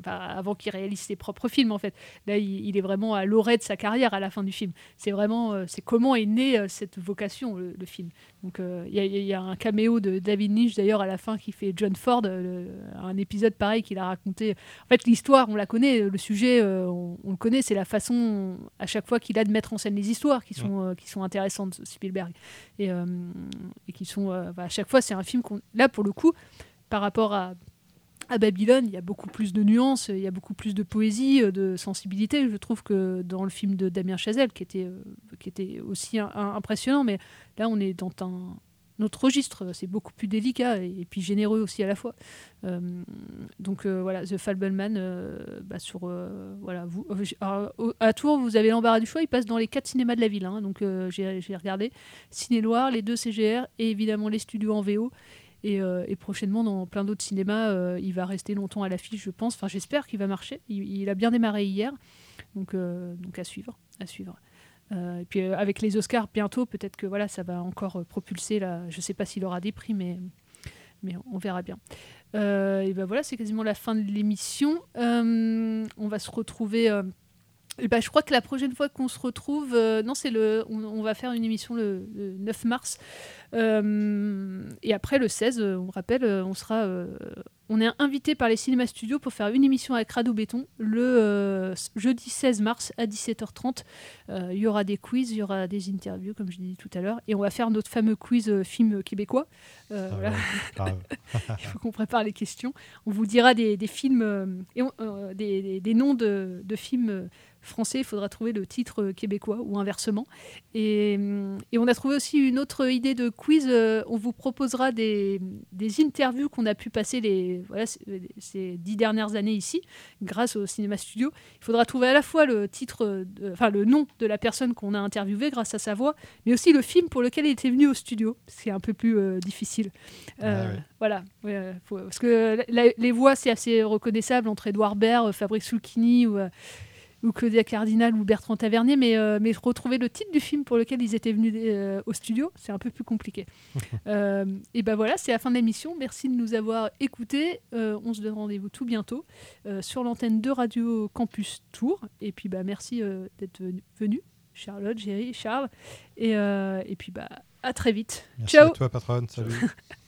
Speaker 12: enfin, avant qu'il réalise ses propres films en fait. Là, il, il est vraiment à l'orée de sa carrière à la fin du film. C'est vraiment, euh, c'est comment est née euh, cette vocation, le, le film. Donc, euh, il y, a- il y a un caméo de David Lynch d'ailleurs à la fin qui fait John Ford, euh, un épisode pareil qu'il a raconté. En fait, l'histoire, on la connaît, le sujet, euh, on, le connaît. C'est la façon à chaque fois qu'il a de mettre en scène les histoires qui sont, euh, qui sont intéressantes, Spielberg et, euh, et qui sont à chaque fois c'est un film qu'on là pour le coup par rapport à à Babylone, il y a beaucoup plus de nuances, il y a beaucoup plus de poésie, de sensibilité. Je trouve que dans le film de Damien Chazelle, qui était, qui était aussi impressionnant, mais là on est dans un autre registre, c'est beaucoup plus délicat et, puis généreux aussi à la fois. Euh, donc euh, voilà, The Fableman, euh, bah, sur voilà, au- à Tours, vous avez l'embarras du choix. Il passe dans les quatre cinémas de la ville, hein, donc j'ai regardé Ciné Loire, les deux CGR et évidemment les studios en VO. Et, prochainement, dans plein d'autres cinémas, il va rester longtemps à l'affiche, je pense. Enfin, j'espère qu'il va marcher. Il, a bien démarré hier, donc, donc à suivre, à suivre. Euh, et puis euh, avec les Oscars bientôt, peut-être que voilà, ça va encore euh, propulser. Là, je sais pas s'il aura des prix, mais mais on verra bien. Et ben voilà, c'est quasiment la fin de l'émission. On va se retrouver. Et ben, je crois que la prochaine fois qu'on se retrouve, euh, non, c'est le, on, on va faire une émission le, le 9 mars. Euh, et après le 16, euh, on rappelle, on sera, euh, on est invité par les cinémas studios pour faire une émission avec Rado Béton le jeudi 16 mars à 17h30. Euh, Il y aura des quiz, il y aura des interviews, comme je disais tout à l'heure, et on va faire notre fameux quiz film québécois.
Speaker 15: Ah
Speaker 12: voilà. Il faut qu'on prépare les questions. On vous dira des, des films, et on- des, des- des noms de, de films français. Il faudra trouver le titre euh, québécois ou inversement. Et, hum, et on a trouvé aussi une autre idée de quiz. euh, on vous proposera des, des interviews qu'on a pu passer les, voilà, ces- ces dix dernières années ici, grâce au cinéma studio. Il faudra trouver à la fois le titre, euh, de- enfin le nom de la personne qu'on a interviewée grâce à sa voix, mais aussi le film pour lequel il était venu au studio, ce qui est un peu plus euh, difficile. Euh,
Speaker 15: Ah ouais.
Speaker 12: Voilà, ouais, euh, faut- parce que la- les voix, c'est assez reconnaissable entre Edouard Baird, euh, Fabrice Lucchini ou, euh, ou Claudia Cardinal ou Bertrand Tavernier, mais, euh, mais retrouver le titre du film pour lequel ils étaient venus euh, au studio, c'est un peu plus compliqué. Euh, et ben voilà, c'est la fin de l'émission. Merci de nous avoir écoutés. On se donne rendez-vous tout bientôt sur l'antenne de Radio Campus Tour. Et puis bah, merci d'être venu, Charlotte, Géry, Charles. Et, et puis bah, à très vite.
Speaker 15: Merci
Speaker 12: Ciao
Speaker 15: à toi, patronne. Salut.